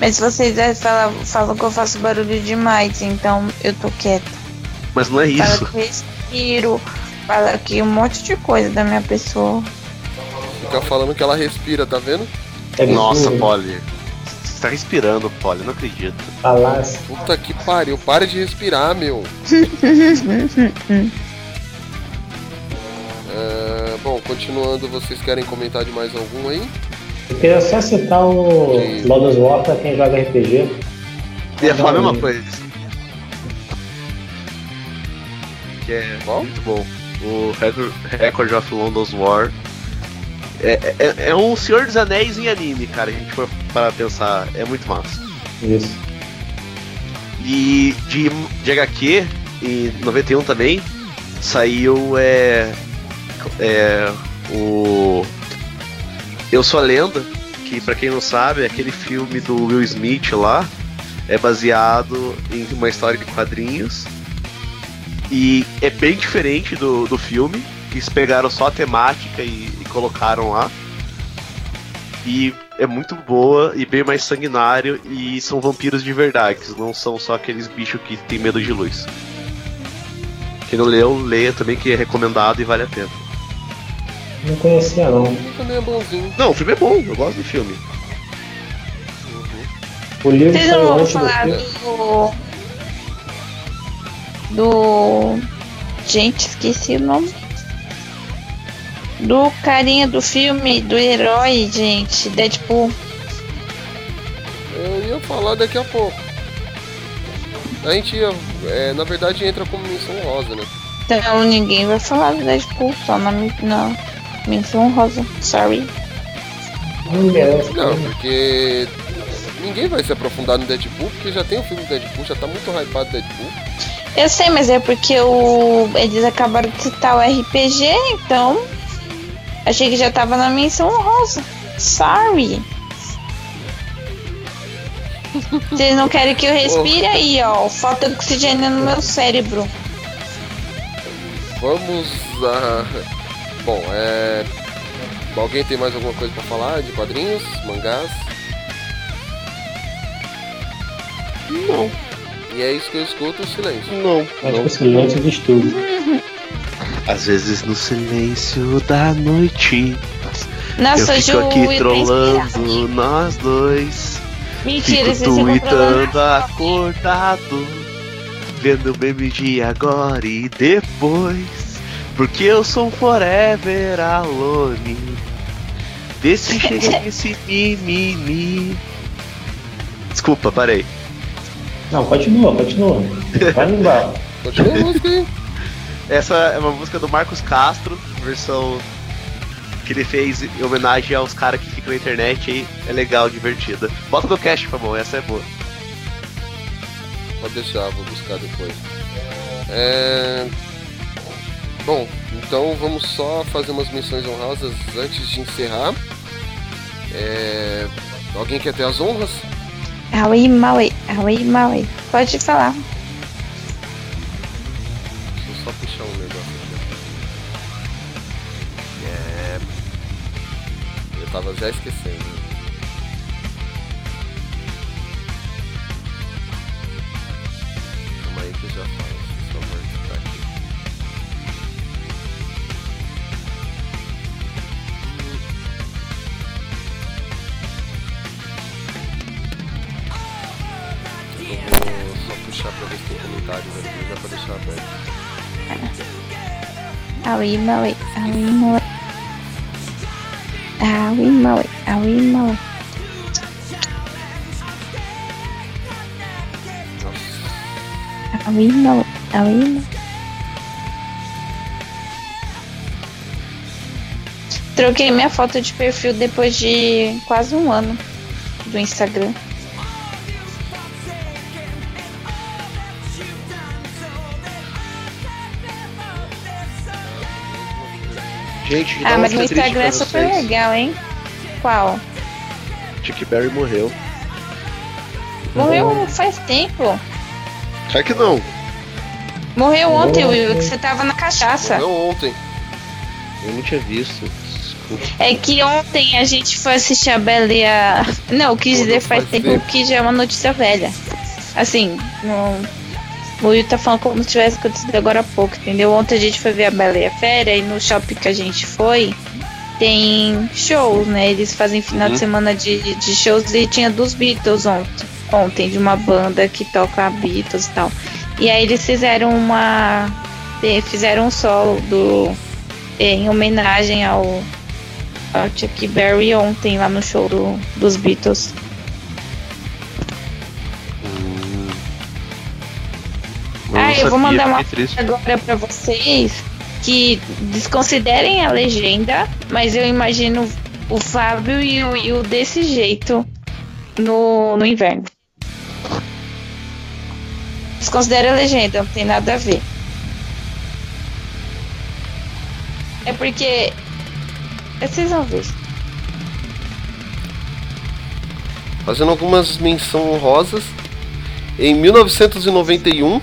Mas vocês é, falam, falam que eu faço barulho demais, então eu tô quieta. Mas não é Fala isso. que eu respiro, fala que um monte de coisa da minha pessoa. Fica falando que ela respira, tá vendo? É Nossa, absurdo. Polly. Você tá respirando, Polly, não acredito. Falácia. Puta que pariu, para de respirar, meu. É, [laughs] bom, continuando, vocês querem comentar de mais algum aí? Eu queria só citar o Lotus War pra quem joga RPG. Ia falar a mesma coisa. Que é muito bom. O Record, Record of London's War. É, é, é um Senhor dos Anéis em anime, cara. A gente for para pensar. É muito massa. Isso. E de, de HQ, em 91 também, saiu é, é, o Eu Sou a Lenda, que pra quem não sabe, é aquele filme do Will Smith lá, é baseado em uma história de quadrinhos. E é bem diferente do, do filme, eles pegaram só a temática e, e colocaram lá. E é muito boa e bem mais sanguinário e são vampiros de verdade, não são só aqueles bichos que tem medo de luz. Quem não leu, leia também que é recomendado e vale a pena. Não conhecia não. Também é bonzinho. Não, o filme é bom, eu gosto do filme. O livro Vocês não vão do falar filme. do. Do. Gente, esqueci o nome. Do carinha do filme, do herói, gente. Deadpool. Eu ia falar daqui a pouco. A gente ia, é, na verdade entra como menção rosa, né? Então ninguém vai falar do Deadpool, só na, na menção rosa. Sorry. Não, porque ninguém vai se aprofundar no Deadpool, porque já tem o filme do Deadpool, já tá muito hypado o Deadpool. Eu sei, mas é porque o... eles acabaram de citar o RPG, então. Achei que já tava na menção rosa. Sorry. [laughs] Vocês não querem que eu respire aí, ó. Falta oxigênio no meu cérebro. Vamos a. Bom, é. Alguém tem mais alguma coisa pra falar de quadrinhos, mangás? Não. E é isso que eu escuto, silêncio. Não. Acho que o silêncio diz tudo. [laughs] Às vezes no silêncio da noite. Nossa, eu fico Ju, aqui trollando nós dois. Mentira, Fico tweetando acordado. Vendo o meme de agora e depois. Porque eu sou um forever alone. Vê se chega nesse mimimi. Desculpa, parei. Não, continua, continua. Vai no embalo. Continua a música aí. Essa é uma música do Marcos Castro, versão que ele fez em homenagem aos caras que ficam na internet aí. É legal, divertida. Bota no cast, Famão, essa é boa. Pode deixar, vou buscar depois. É... Bom, então vamos só fazer umas menções honrosas antes de encerrar. É... Alguém quer ter as honras? Aui, Maui, Aui, Maui. Pode falar. Eu tava já esquecendo. Calma aí que eu já falo. Só vou editar aqui. Eu vou só puxar pra ver se tem comentários aqui, já pra deixar aberto. Aui, Maui, Aui, Maui. Aui, Maui, Aui, Maui. Aui, Maui, Aui, Maui. Troquei minha foto de perfil depois de quase um ano do Instagram. Gente, Ah, mas o triste Instagram é super vocês. legal, hein? Qual? Chuck Berry morreu. Morreu faz tempo. Claro que não. Morreu ontem, Will, que você tava na cachaça. Morreu ontem. Eu não tinha visto. Desculpa. É que ontem a gente foi assistir a Bela e a... Não, quis dizer faz tempo que já é uma notícia velha. Assim, não... o Will tá falando como se tivesse acontecido agora há pouco, entendeu? Ontem a gente foi ver a Bela e a Fera e no shopping que a gente foi tem shows, né? Eles fazem final Uhum. de semana de, de shows e tinha dos Beatles ontem, ontem, de uma banda que toca Beatles e tal. E aí eles fizeram uma. eh, Fizeram um solo do. eh, em homenagem ao, ao Chuck Berry ontem lá no show do, dos Beatles. Eu vou mandar uma agora pra vocês que desconsiderem a legenda, mas eu imagino o Fábio e o Will desse jeito no, no inverno. Desconsidere a legenda, não tem nada a ver. É porque. Vocês vão ver. Fazendo algumas menções honrosas. Em 1991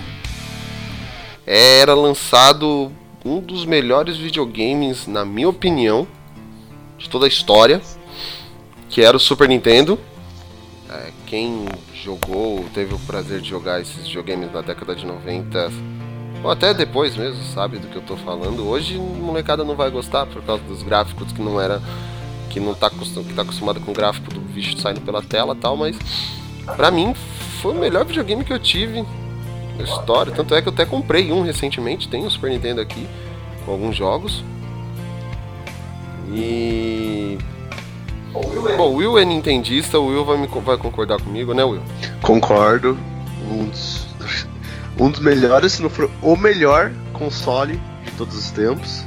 era lançado um dos melhores videogames, na minha opinião, de toda a história, que era o Super Nintendo. É, quem jogou, teve o prazer de jogar esses videogames na década de 90, ou até depois mesmo, sabe do que eu tô falando. Hoje molecada não vai gostar por causa dos gráficos que não era que não tá, que tá acostumado com o gráfico do bicho saindo pela tela e tal, mas Pra mim, foi o melhor videogame que eu tive história. Tanto é que eu até comprei um recentemente, tem o Super Nintendo aqui, com alguns jogos. E. Bom, o Will é nintendista, o Will vai, me, vai concordar comigo, né, Will? Concordo. Um dos, [laughs] um dos melhores, se não for o melhor console de todos os tempos.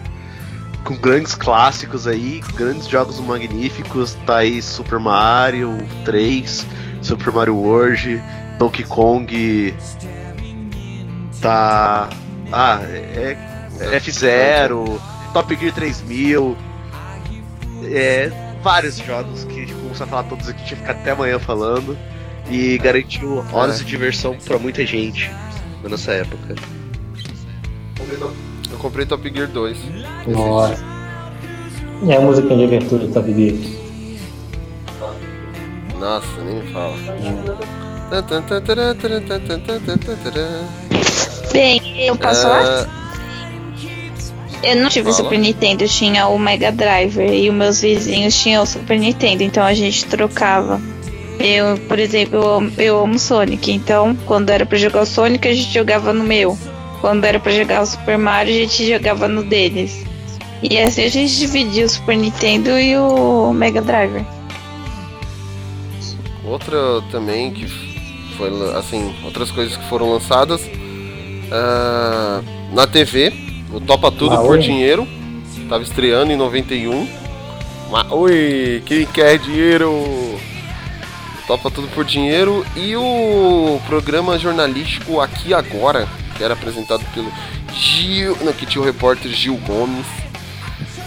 Com grandes clássicos aí, grandes jogos magníficos. Tá aí Super Mario 3, Super Mario World, Donkey Kong. Tá. Ah, é, é F0, Top Gear 3000. É, vários jogos que tipo, começar a falar todos aqui, tinha que ficar até amanhã falando. E garantiu horas É. de diversão pra muita gente nessa época. Eu comprei Top Gear 2. Nossa. E a música de abertura do Top Gear? Nossa, nem me fala. Bem, eu posso falar? Ah, Eu não tive o Fala. Super Nintendo, eu tinha o Mega Driver e os meus vizinhos tinham o Super Nintendo, então a gente trocava. Eu, por exemplo, eu amo, eu amo Sonic, então quando era pra jogar o Sonic a gente jogava no meu. Quando era pra jogar o Super Mario a gente jogava no deles. E assim a gente dividia o Super Nintendo e o Mega Driver. Outra também que foi assim, outras coisas que foram lançadas ah, na TV, o Topa Tudo Ah, por. Dinheiro, tava estreando em 91. Mas, oi, quem quer dinheiro? Topa Tudo por Dinheiro e o programa jornalístico Aqui Agora, que era apresentado pelo Gil, não, que tinha o repórter Gil Gomes,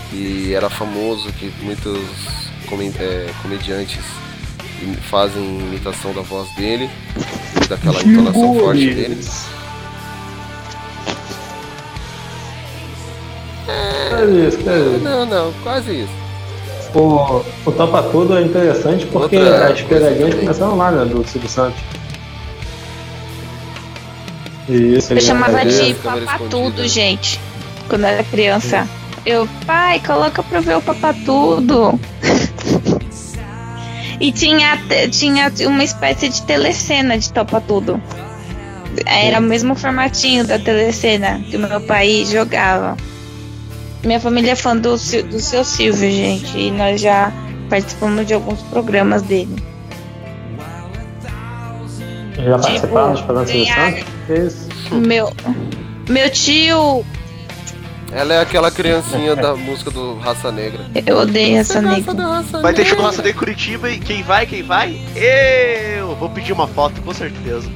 que era famoso, que muitos é, comediantes fazem imitação da voz dele, daquela entonação forte dele. Quase isso, quase isso. Não, não, quase isso. O, o Topa Tudo é interessante porque Outra as pegadinhas começaram lá, né, do Silvio Santos. Isso, Eu chamava fazia- de papatudo, gente. Quando eu era criança. Eu, pai, coloca pra ver o papatudo. [laughs] e tinha, tinha uma espécie de telecena de topa tudo. Era o mesmo formatinho da telecena que o meu pai jogava. Minha família é fã do, do seu Silvio, gente. E nós já participamos de alguns programas dele. Já participaram dos programas do Silvio? Meu, meu tio. Ela é aquela criancinha da música do Raça Negra. Eu odeio essa Você negra. Raça Vai ter show do Negra? Raça de Curitiba e quem vai, quem vai? Eu! Vou pedir uma foto, com certeza.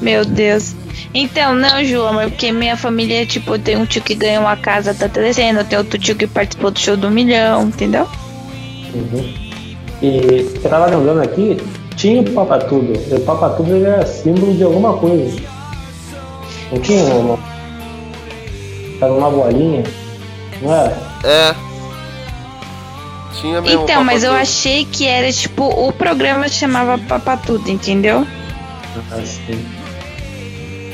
Meu Deus. Então, não, Ju, amor, porque minha família, tipo, tem um tio que ganhou uma casa da telecena, tem outro tio que participou do show do milhão, entendeu? Uhum. E eu tava lembrando aqui, tinha o Papatudo. E o Papatudo ele era símbolo de alguma coisa. Não tinha uma. Era uma bolinha. Não era? É. Tinha mesmo. Então, mas eu achei que era, tipo, o programa chamava Papatudo, entendeu? Assim.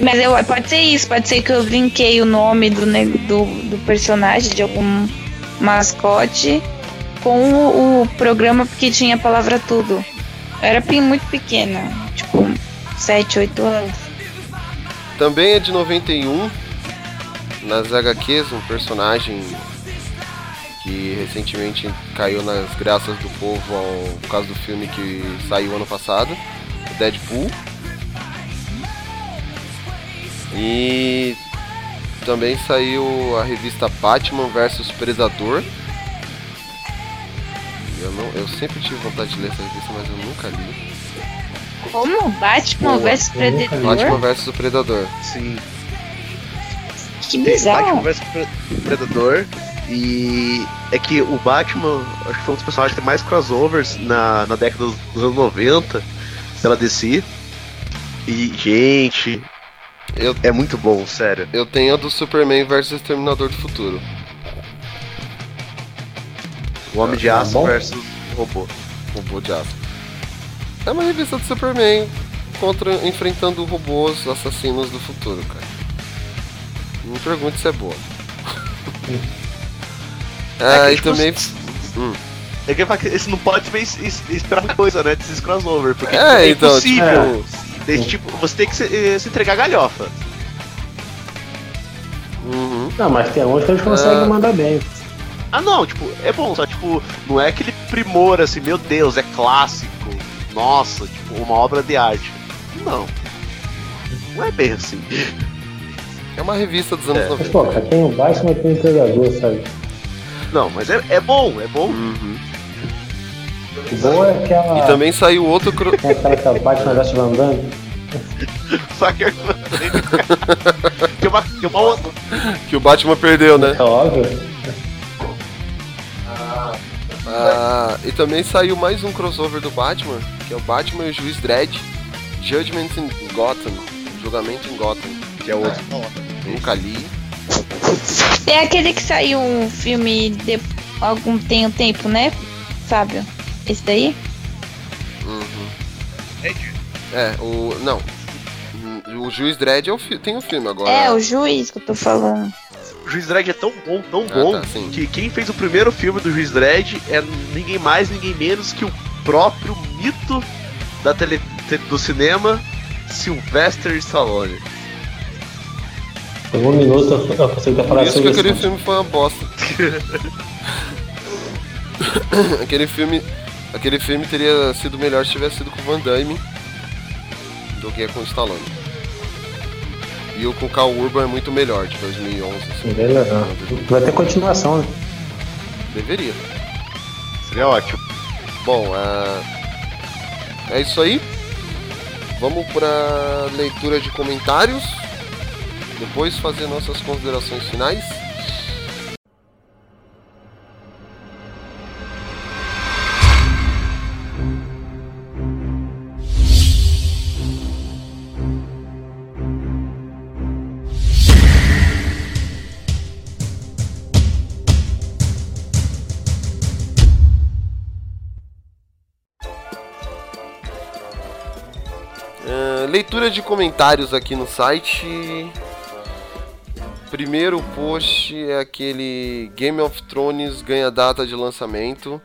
Mas eu, pode ser isso, pode ser que eu brinquei o nome do, do, do personagem, de algum mascote, com o, o programa porque tinha a palavra tudo. Eu era muito pequena, tipo, 7, 8 anos. Também é de 91. Nas HQs, um personagem que recentemente caiu nas graças do povo ao, por causa do filme que saiu ano passado, Deadpool. E também saiu a revista Batman vs Predador. Eu, não, eu sempre tive vontade de ler essa revista, mas eu nunca li. Como? Batman vs Predador? Batman vs Predador. Sim. Que Batman bizarro. vs Pre- Predador. E é que o Batman, acho que foi um dos personagens que tem mais crossovers na, na década dos, dos anos 90 pela DC. E, gente, Eu, é muito bom, sério. eu tenho a do Superman vs Exterminador do Futuro. O Homem de Tá Aço bom? versus robô. Robô de aço. É uma revista do Superman contra, enfrentando robôs assassinos do futuro, cara. Não me pergunte se é boa. [laughs] ah, É que, e tipo, também. Hum. É que esse não pode es- es- esperar muita coisa, né? Desses crossover. Porque É, é, então, impossível. Desse tipo, você tem que se, eh, se entregar galhofa. Uhum. Não, mas tem uns que eles conseguem Ah. mandar bem. Ah não, tipo, é bom, só tipo, não é aquele primor assim, meu Deus, é clássico. Nossa, tipo, uma obra de arte. Não. Não é bem assim. É uma revista dos anos É. Mas, 90. pô, cara, tem o Batman e tem o Predador, sabe? Não, mas é, é bom, é bom. Uhum. O bom é aquela. E também saiu outro. cro- Tem aquela que é o Batman vs Van Damme. [laughs] Só que tem uma, tem uma que o Batman perdeu, né? É óbvio. Ah, e também saiu mais um crossover do Batman, que é o Batman e o Juiz Dredd, Judgment in Gotham, Julgamento em Gotham, Que é outro. nunca li. É aquele que saiu um filme de algum tem um tempo, né, Fábio? Esse daí? Uhum. É, o. Não. O Juiz Dredd é o fi- tem o filme agora. É, o juiz que eu tô falando. O Juiz Dredd é tão bom, tão Ah, bom, tá, que quem fez o primeiro filme do Juiz Dredd é ninguém mais, ninguém menos que o próprio mito da tele, te- do cinema, Sylvester Stallone. Por um minuto eu eu consegui Por falar isso que aquele isso. filme foi uma bosta. [laughs] aquele filme. Aquele filme teria sido melhor se tivesse sido com o Van Damme do que com o Stallone. E o com o Urban é muito melhor, de 2011. assim. Vai ter continuação, né? Deveria. Seria ótimo. Bom, ah, é isso aí. Vamos para leitura de comentários. Depois fazer nossas considerações finais. Leitura de comentários aqui no site. Primeiro post é aquele Game of Thrones ganha data de lançamento.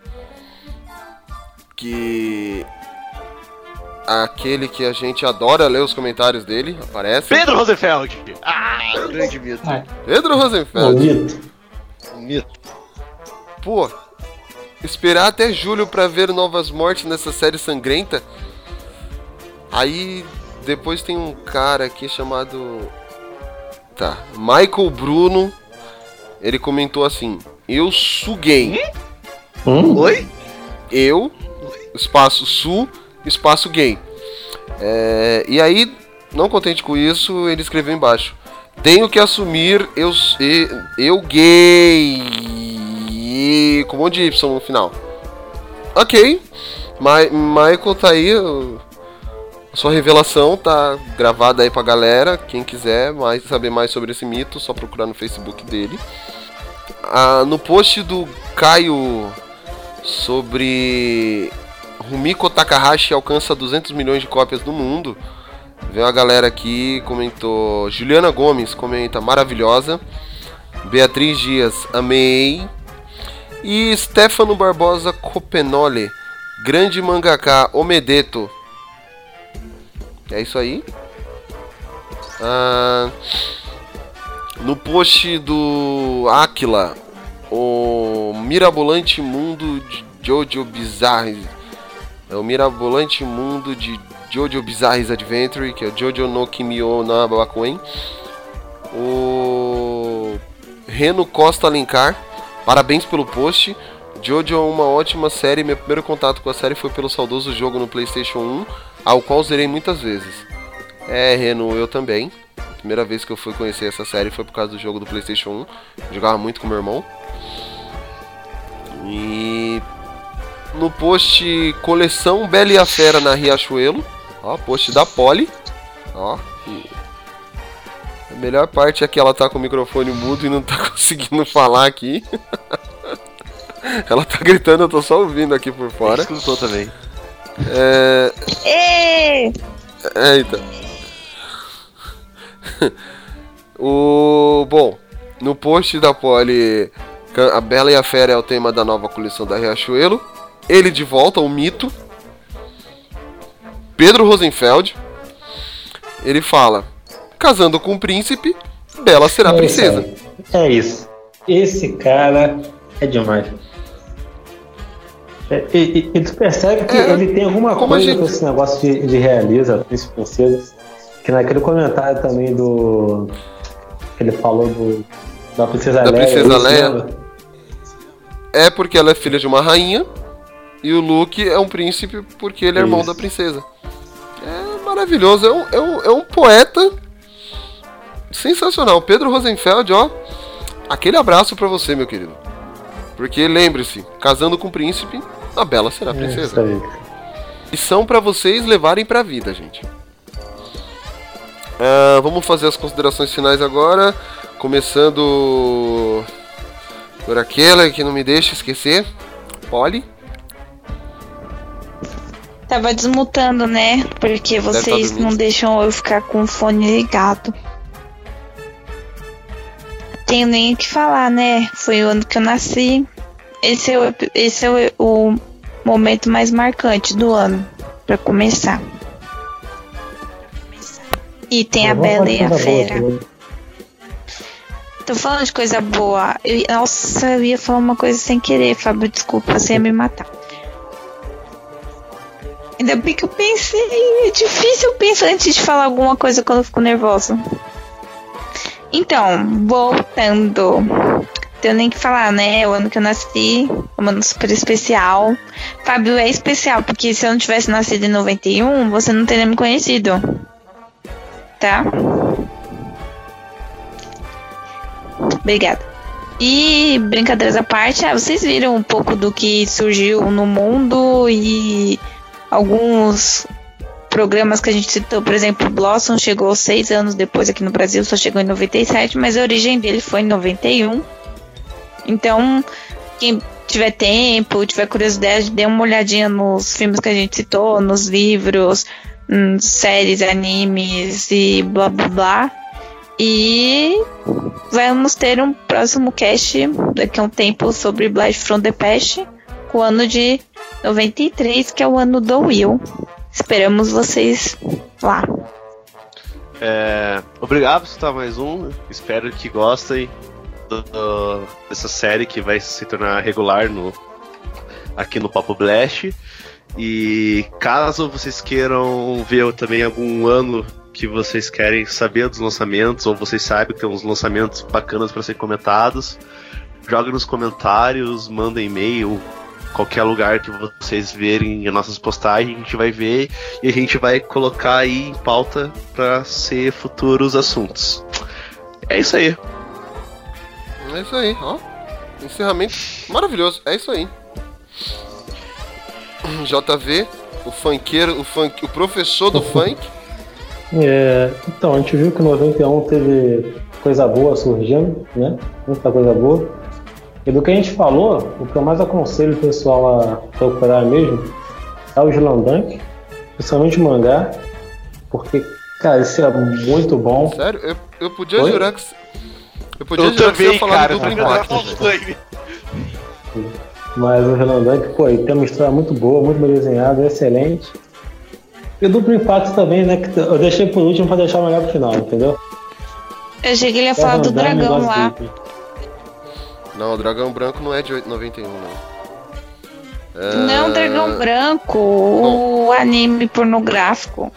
Que. Aquele que a gente adora ler os comentários dele, aparece. Pedro Rosenfeld! Ah, grande mito. Pedro Rosenfeld. Bonito. Mito. Pô, esperar até julho pra ver novas mortes nessa série sangrenta. Aí depois tem um cara aqui chamado. Tá, Michael Bruno. Ele comentou assim: Eu suguei. Hum? Oi? Eu, espaço sul, espaço gay. É, e aí, não contente com isso, ele escreveu embaixo: Tenho que assumir eu, eu gay. Com um monte de Y no final. Ok. Ma Michael tá aí. A sua revelação tá gravada aí pra galera. Quem quiser mais, saber mais sobre esse mito, só procurar no Facebook dele. Ah, no post do Caio sobre Rumiko Takahashi alcança 200 milhões de cópias no mundo. Veio uma galera aqui, comentou. Juliana Gomes comenta maravilhosa. Beatriz Dias, amei. E Stefano Barbosa Copenole, grande mangaka, Omedeto. É isso aí. Ah, no post do Aquila, o mirabolante mundo de Jojo Bizarre. É o mirabolante mundo de Jojo Bizarre's Adventure, que é Jojo no Kimio na Bakuen. O Reno Costa Alencar, parabéns pelo post. Jojo é uma ótima série. Meu primeiro contato com a série foi pelo saudoso jogo no PlayStation 1, ao qual zerei muitas vezes. É, Reno, eu também. A primeira vez que eu fui conhecer essa série foi por causa do jogo do PlayStation 1. Jogava muito com meu irmão. E no post Coleção Bela e a Fera na Riachuelo. Ó, post da Polly. Ó. A melhor parte é que ela tá com o microfone mudo e não tá [laughs] conseguindo falar aqui. [laughs] ela tá gritando, eu tô só ouvindo aqui por fora. Escutou também. É. É, então. o. Bom, no post da Polly A Bela e a Fera é o tema da nova coleção da Riachuelo. Ele de volta, o mito. Pedro Rosenfeld. Ele fala: Casando com o príncipe, Bela será É princesa. É isso. Esse cara é demais. É, e, tu percebe que É, ele tem alguma coisa gente- com esse negócio de, de realiza, príncipe e princesa. Que naquele comentário também do. que ele falou do. Da princesa Da Leia. princesa Leia. É porque ela é filha de uma rainha. E o Luke é um príncipe porque ele é irmão Isso. da princesa. É maravilhoso. É um, é um, é um poeta sensacional. Pedro Rosenfeld, ó. Aquele abraço pra você, meu querido. Porque lembre-se, casando com o príncipe, a Bela será É isso princesa. aí. E são pra vocês levarem pra vida, gente. Ah, vamos fazer as considerações finais agora. Começando por aquela que não me deixa esquecer. Polly. Tava desmutando, né? Porque tá vocês não deixam eu ficar com o fone ligado. Tenho nem o que falar, né? Foi o ano que eu nasci. Esse é o, esse é o, o momento mais marcante do ano, pra começar. E tem a Bela e a boa, Fera. Tô falando de coisa boa. Eu- nossa, eu ia falar uma coisa sem querer, Fábio. Desculpa, você ia me matar. Ainda bem que eu pensei. É difícil pensar antes de falar alguma coisa quando eu fico nervosa. Então, voltando. Tenho nem que falar, né? O ano que eu nasci, um ano super especial. Fábio é especial, porque se eu não tivesse nascido em 91, você não teria me conhecido. Tá? Obrigada. E brincadeiras à parte, ah, vocês viram um pouco do que surgiu no mundo e alguns programas que a gente citou, por exemplo, Blossom chegou seis anos depois aqui no Brasil, só chegou em 97, mas a origem dele foi em 91. Então, quem tiver tempo, tiver curiosidade, dê uma olhadinha nos filmes que a gente citou, nos livros, hum, séries, animes e blá blá blá. E vamos ter um próximo cast daqui a um tempo sobre Blast from the Past, com o ano de 93, que é o ano do Will. Esperamos vocês lá. É, obrigado por escutar mais um. Espero que gostem do- do- dessa série que vai se tornar regular no, aqui no Papo Blast. E caso vocês queiram ver também algum ano que vocês querem saber dos lançamentos, ou vocês sabem que tem uns lançamentos bacanas para ser comentados, joga nos comentários, manda e-mail, qualquer lugar que vocês verem as nossas postagens, a gente vai ver e a gente vai colocar aí em pauta para ser futuros assuntos. É isso aí. É isso aí, ó. Encerramento maravilhoso. É isso aí. [clears throat] JV, o funkeiro, o, funk, o professor do [laughs] funk. É, então, a gente viu que em 91 teve coisa boa surgindo, né? Muita coisa boa. E do que a gente falou, o que eu mais aconselho o pessoal a procurar mesmo é o Slandunk, principalmente o mangá, porque, cara, isso é muito bom. Sério, eu, eu podia Oi? jurar que. Eu podia Eu jurar que você também, ia falar cara. do impacto. Mas o Slandunk, pô, ele tem uma história muito boa, muito bem desenhada, excelente. E o duplo impacto também, né? Que eu deixei por último pra deixar o melhor pro final, entendeu? Eu achei que ele ia falar do Damme, dragão lá. dele. Não, o dragão branco não é de 8- 91, não. É... Não, dragão branco, o anime pornográfico.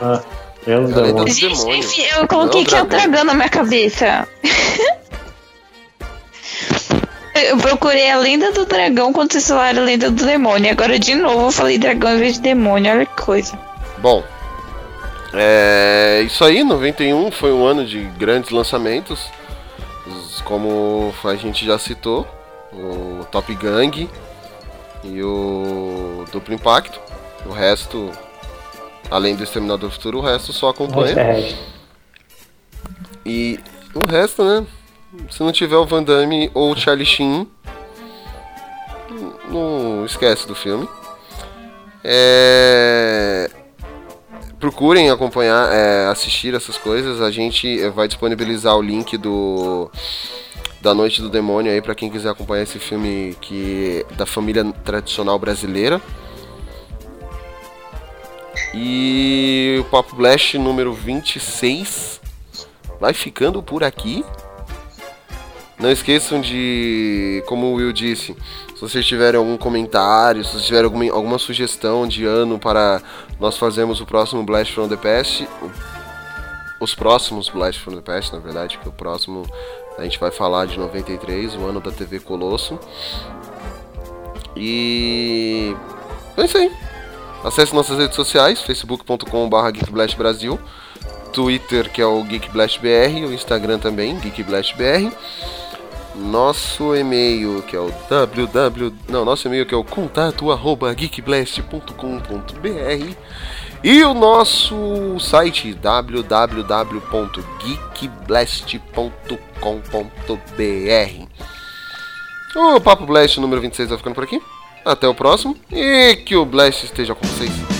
Ah, É demônio. do Gente, enfim, eu coloquei Não, que é o dragão. dragão na minha cabeça. Eu procurei a lenda do dragão quando vocês falaram a lenda do demônio. Agora de novo eu falei dragão em vez de demônio. Olha que coisa. Bom, é isso aí, 91 foi um ano de grandes lançamentos, como a gente já citou, o Top Gang e o Duplo Impacto. O resto, além do Exterminador do Futuro, o resto só acompanha. E o resto, né? Se não tiver o Van Damme ou o Charlie Sheen, não esquece do filme. É, Procurem acompanhar, é, assistir essas coisas. A gente vai disponibilizar o link do da Noite do Demônio aí para quem quiser acompanhar esse filme que da família tradicional brasileira. E o Papo Blast número 26 vai ficando por aqui. Não esqueçam de, como o Will disse, se vocês tiverem algum comentário, se vocês tiverem alguma, alguma sugestão de ano para nós fazermos o próximo Blast from the Past, os próximos Blast from the Past, na verdade, que o próximo a gente vai falar de 93, o ano da TV Colosso. E é isso aí. Acesse nossas redes sociais, facebook.com.br Twitter que é o geekblastbr, o Instagram também, geekblastbr. Nosso e-mail que é o www, não, nosso e-mail que é o contato arroba geekblast.com.br e o nosso site www.geekblast.com.br. O Papo Blast número 26 vai ficando por aqui. Até o próximo e que o Blast esteja com vocês.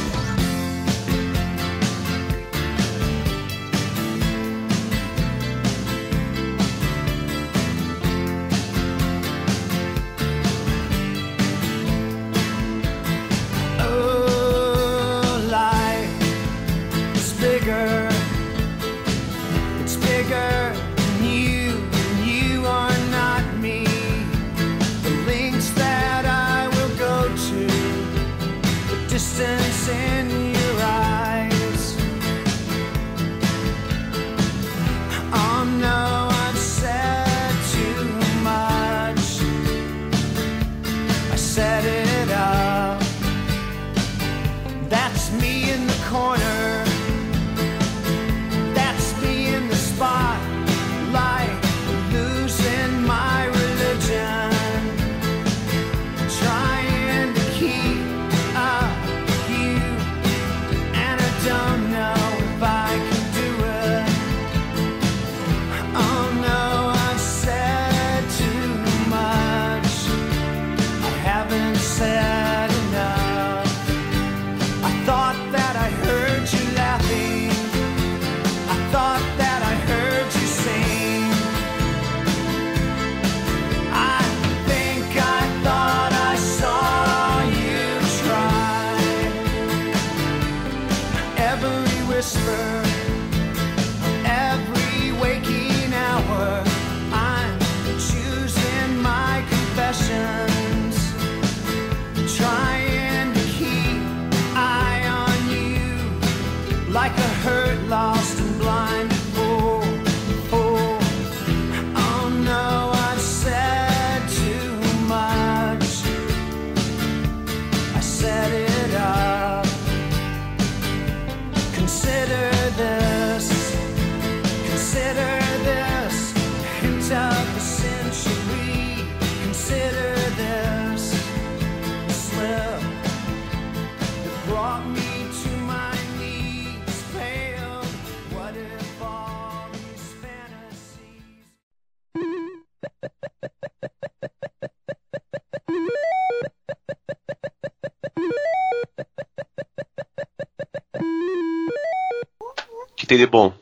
Tem de bom?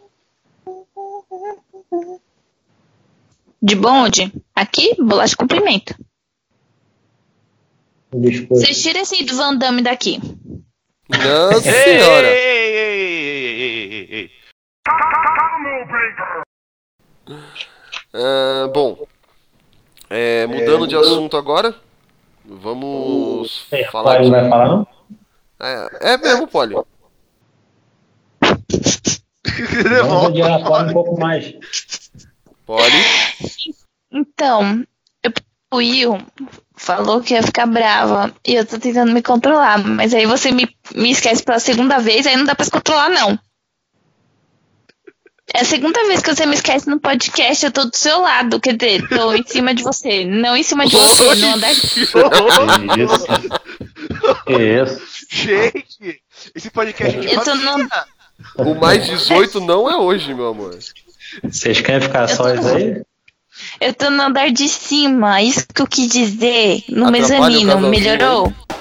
De bonde? Aqui, bolacha. Biscoito. Vocês tiram esse do Van Damme daqui. Nossa Ei, senhora! ei, ei, ei, ei, ei, ei. Ah, bom, é, mudando de assunto agora, vamos É, falar Poli de... não vai falar, não? É, é mesmo, Poli. Vamos adiar fala um pouco mais. Poli. Então, eu, o Will falou que ia ficar brava e eu tô tentando me controlar, mas aí você me, me esquece pela segunda vez, aí não dá pra se controlar, não. É a segunda vez que você me esquece no podcast, eu tô do seu lado, quer dizer, tô em cima de você, não em cima de você, no andar Que isso? [laughs] Que isso? Gente, esse podcast é de Eu tô no. O mais 18 não é hoje, meu amor. Vocês querem ficar sós aí? eu tô no andar de cima, isso que eu quis dizer, no Atrapalha mezanino, melhorou? aí.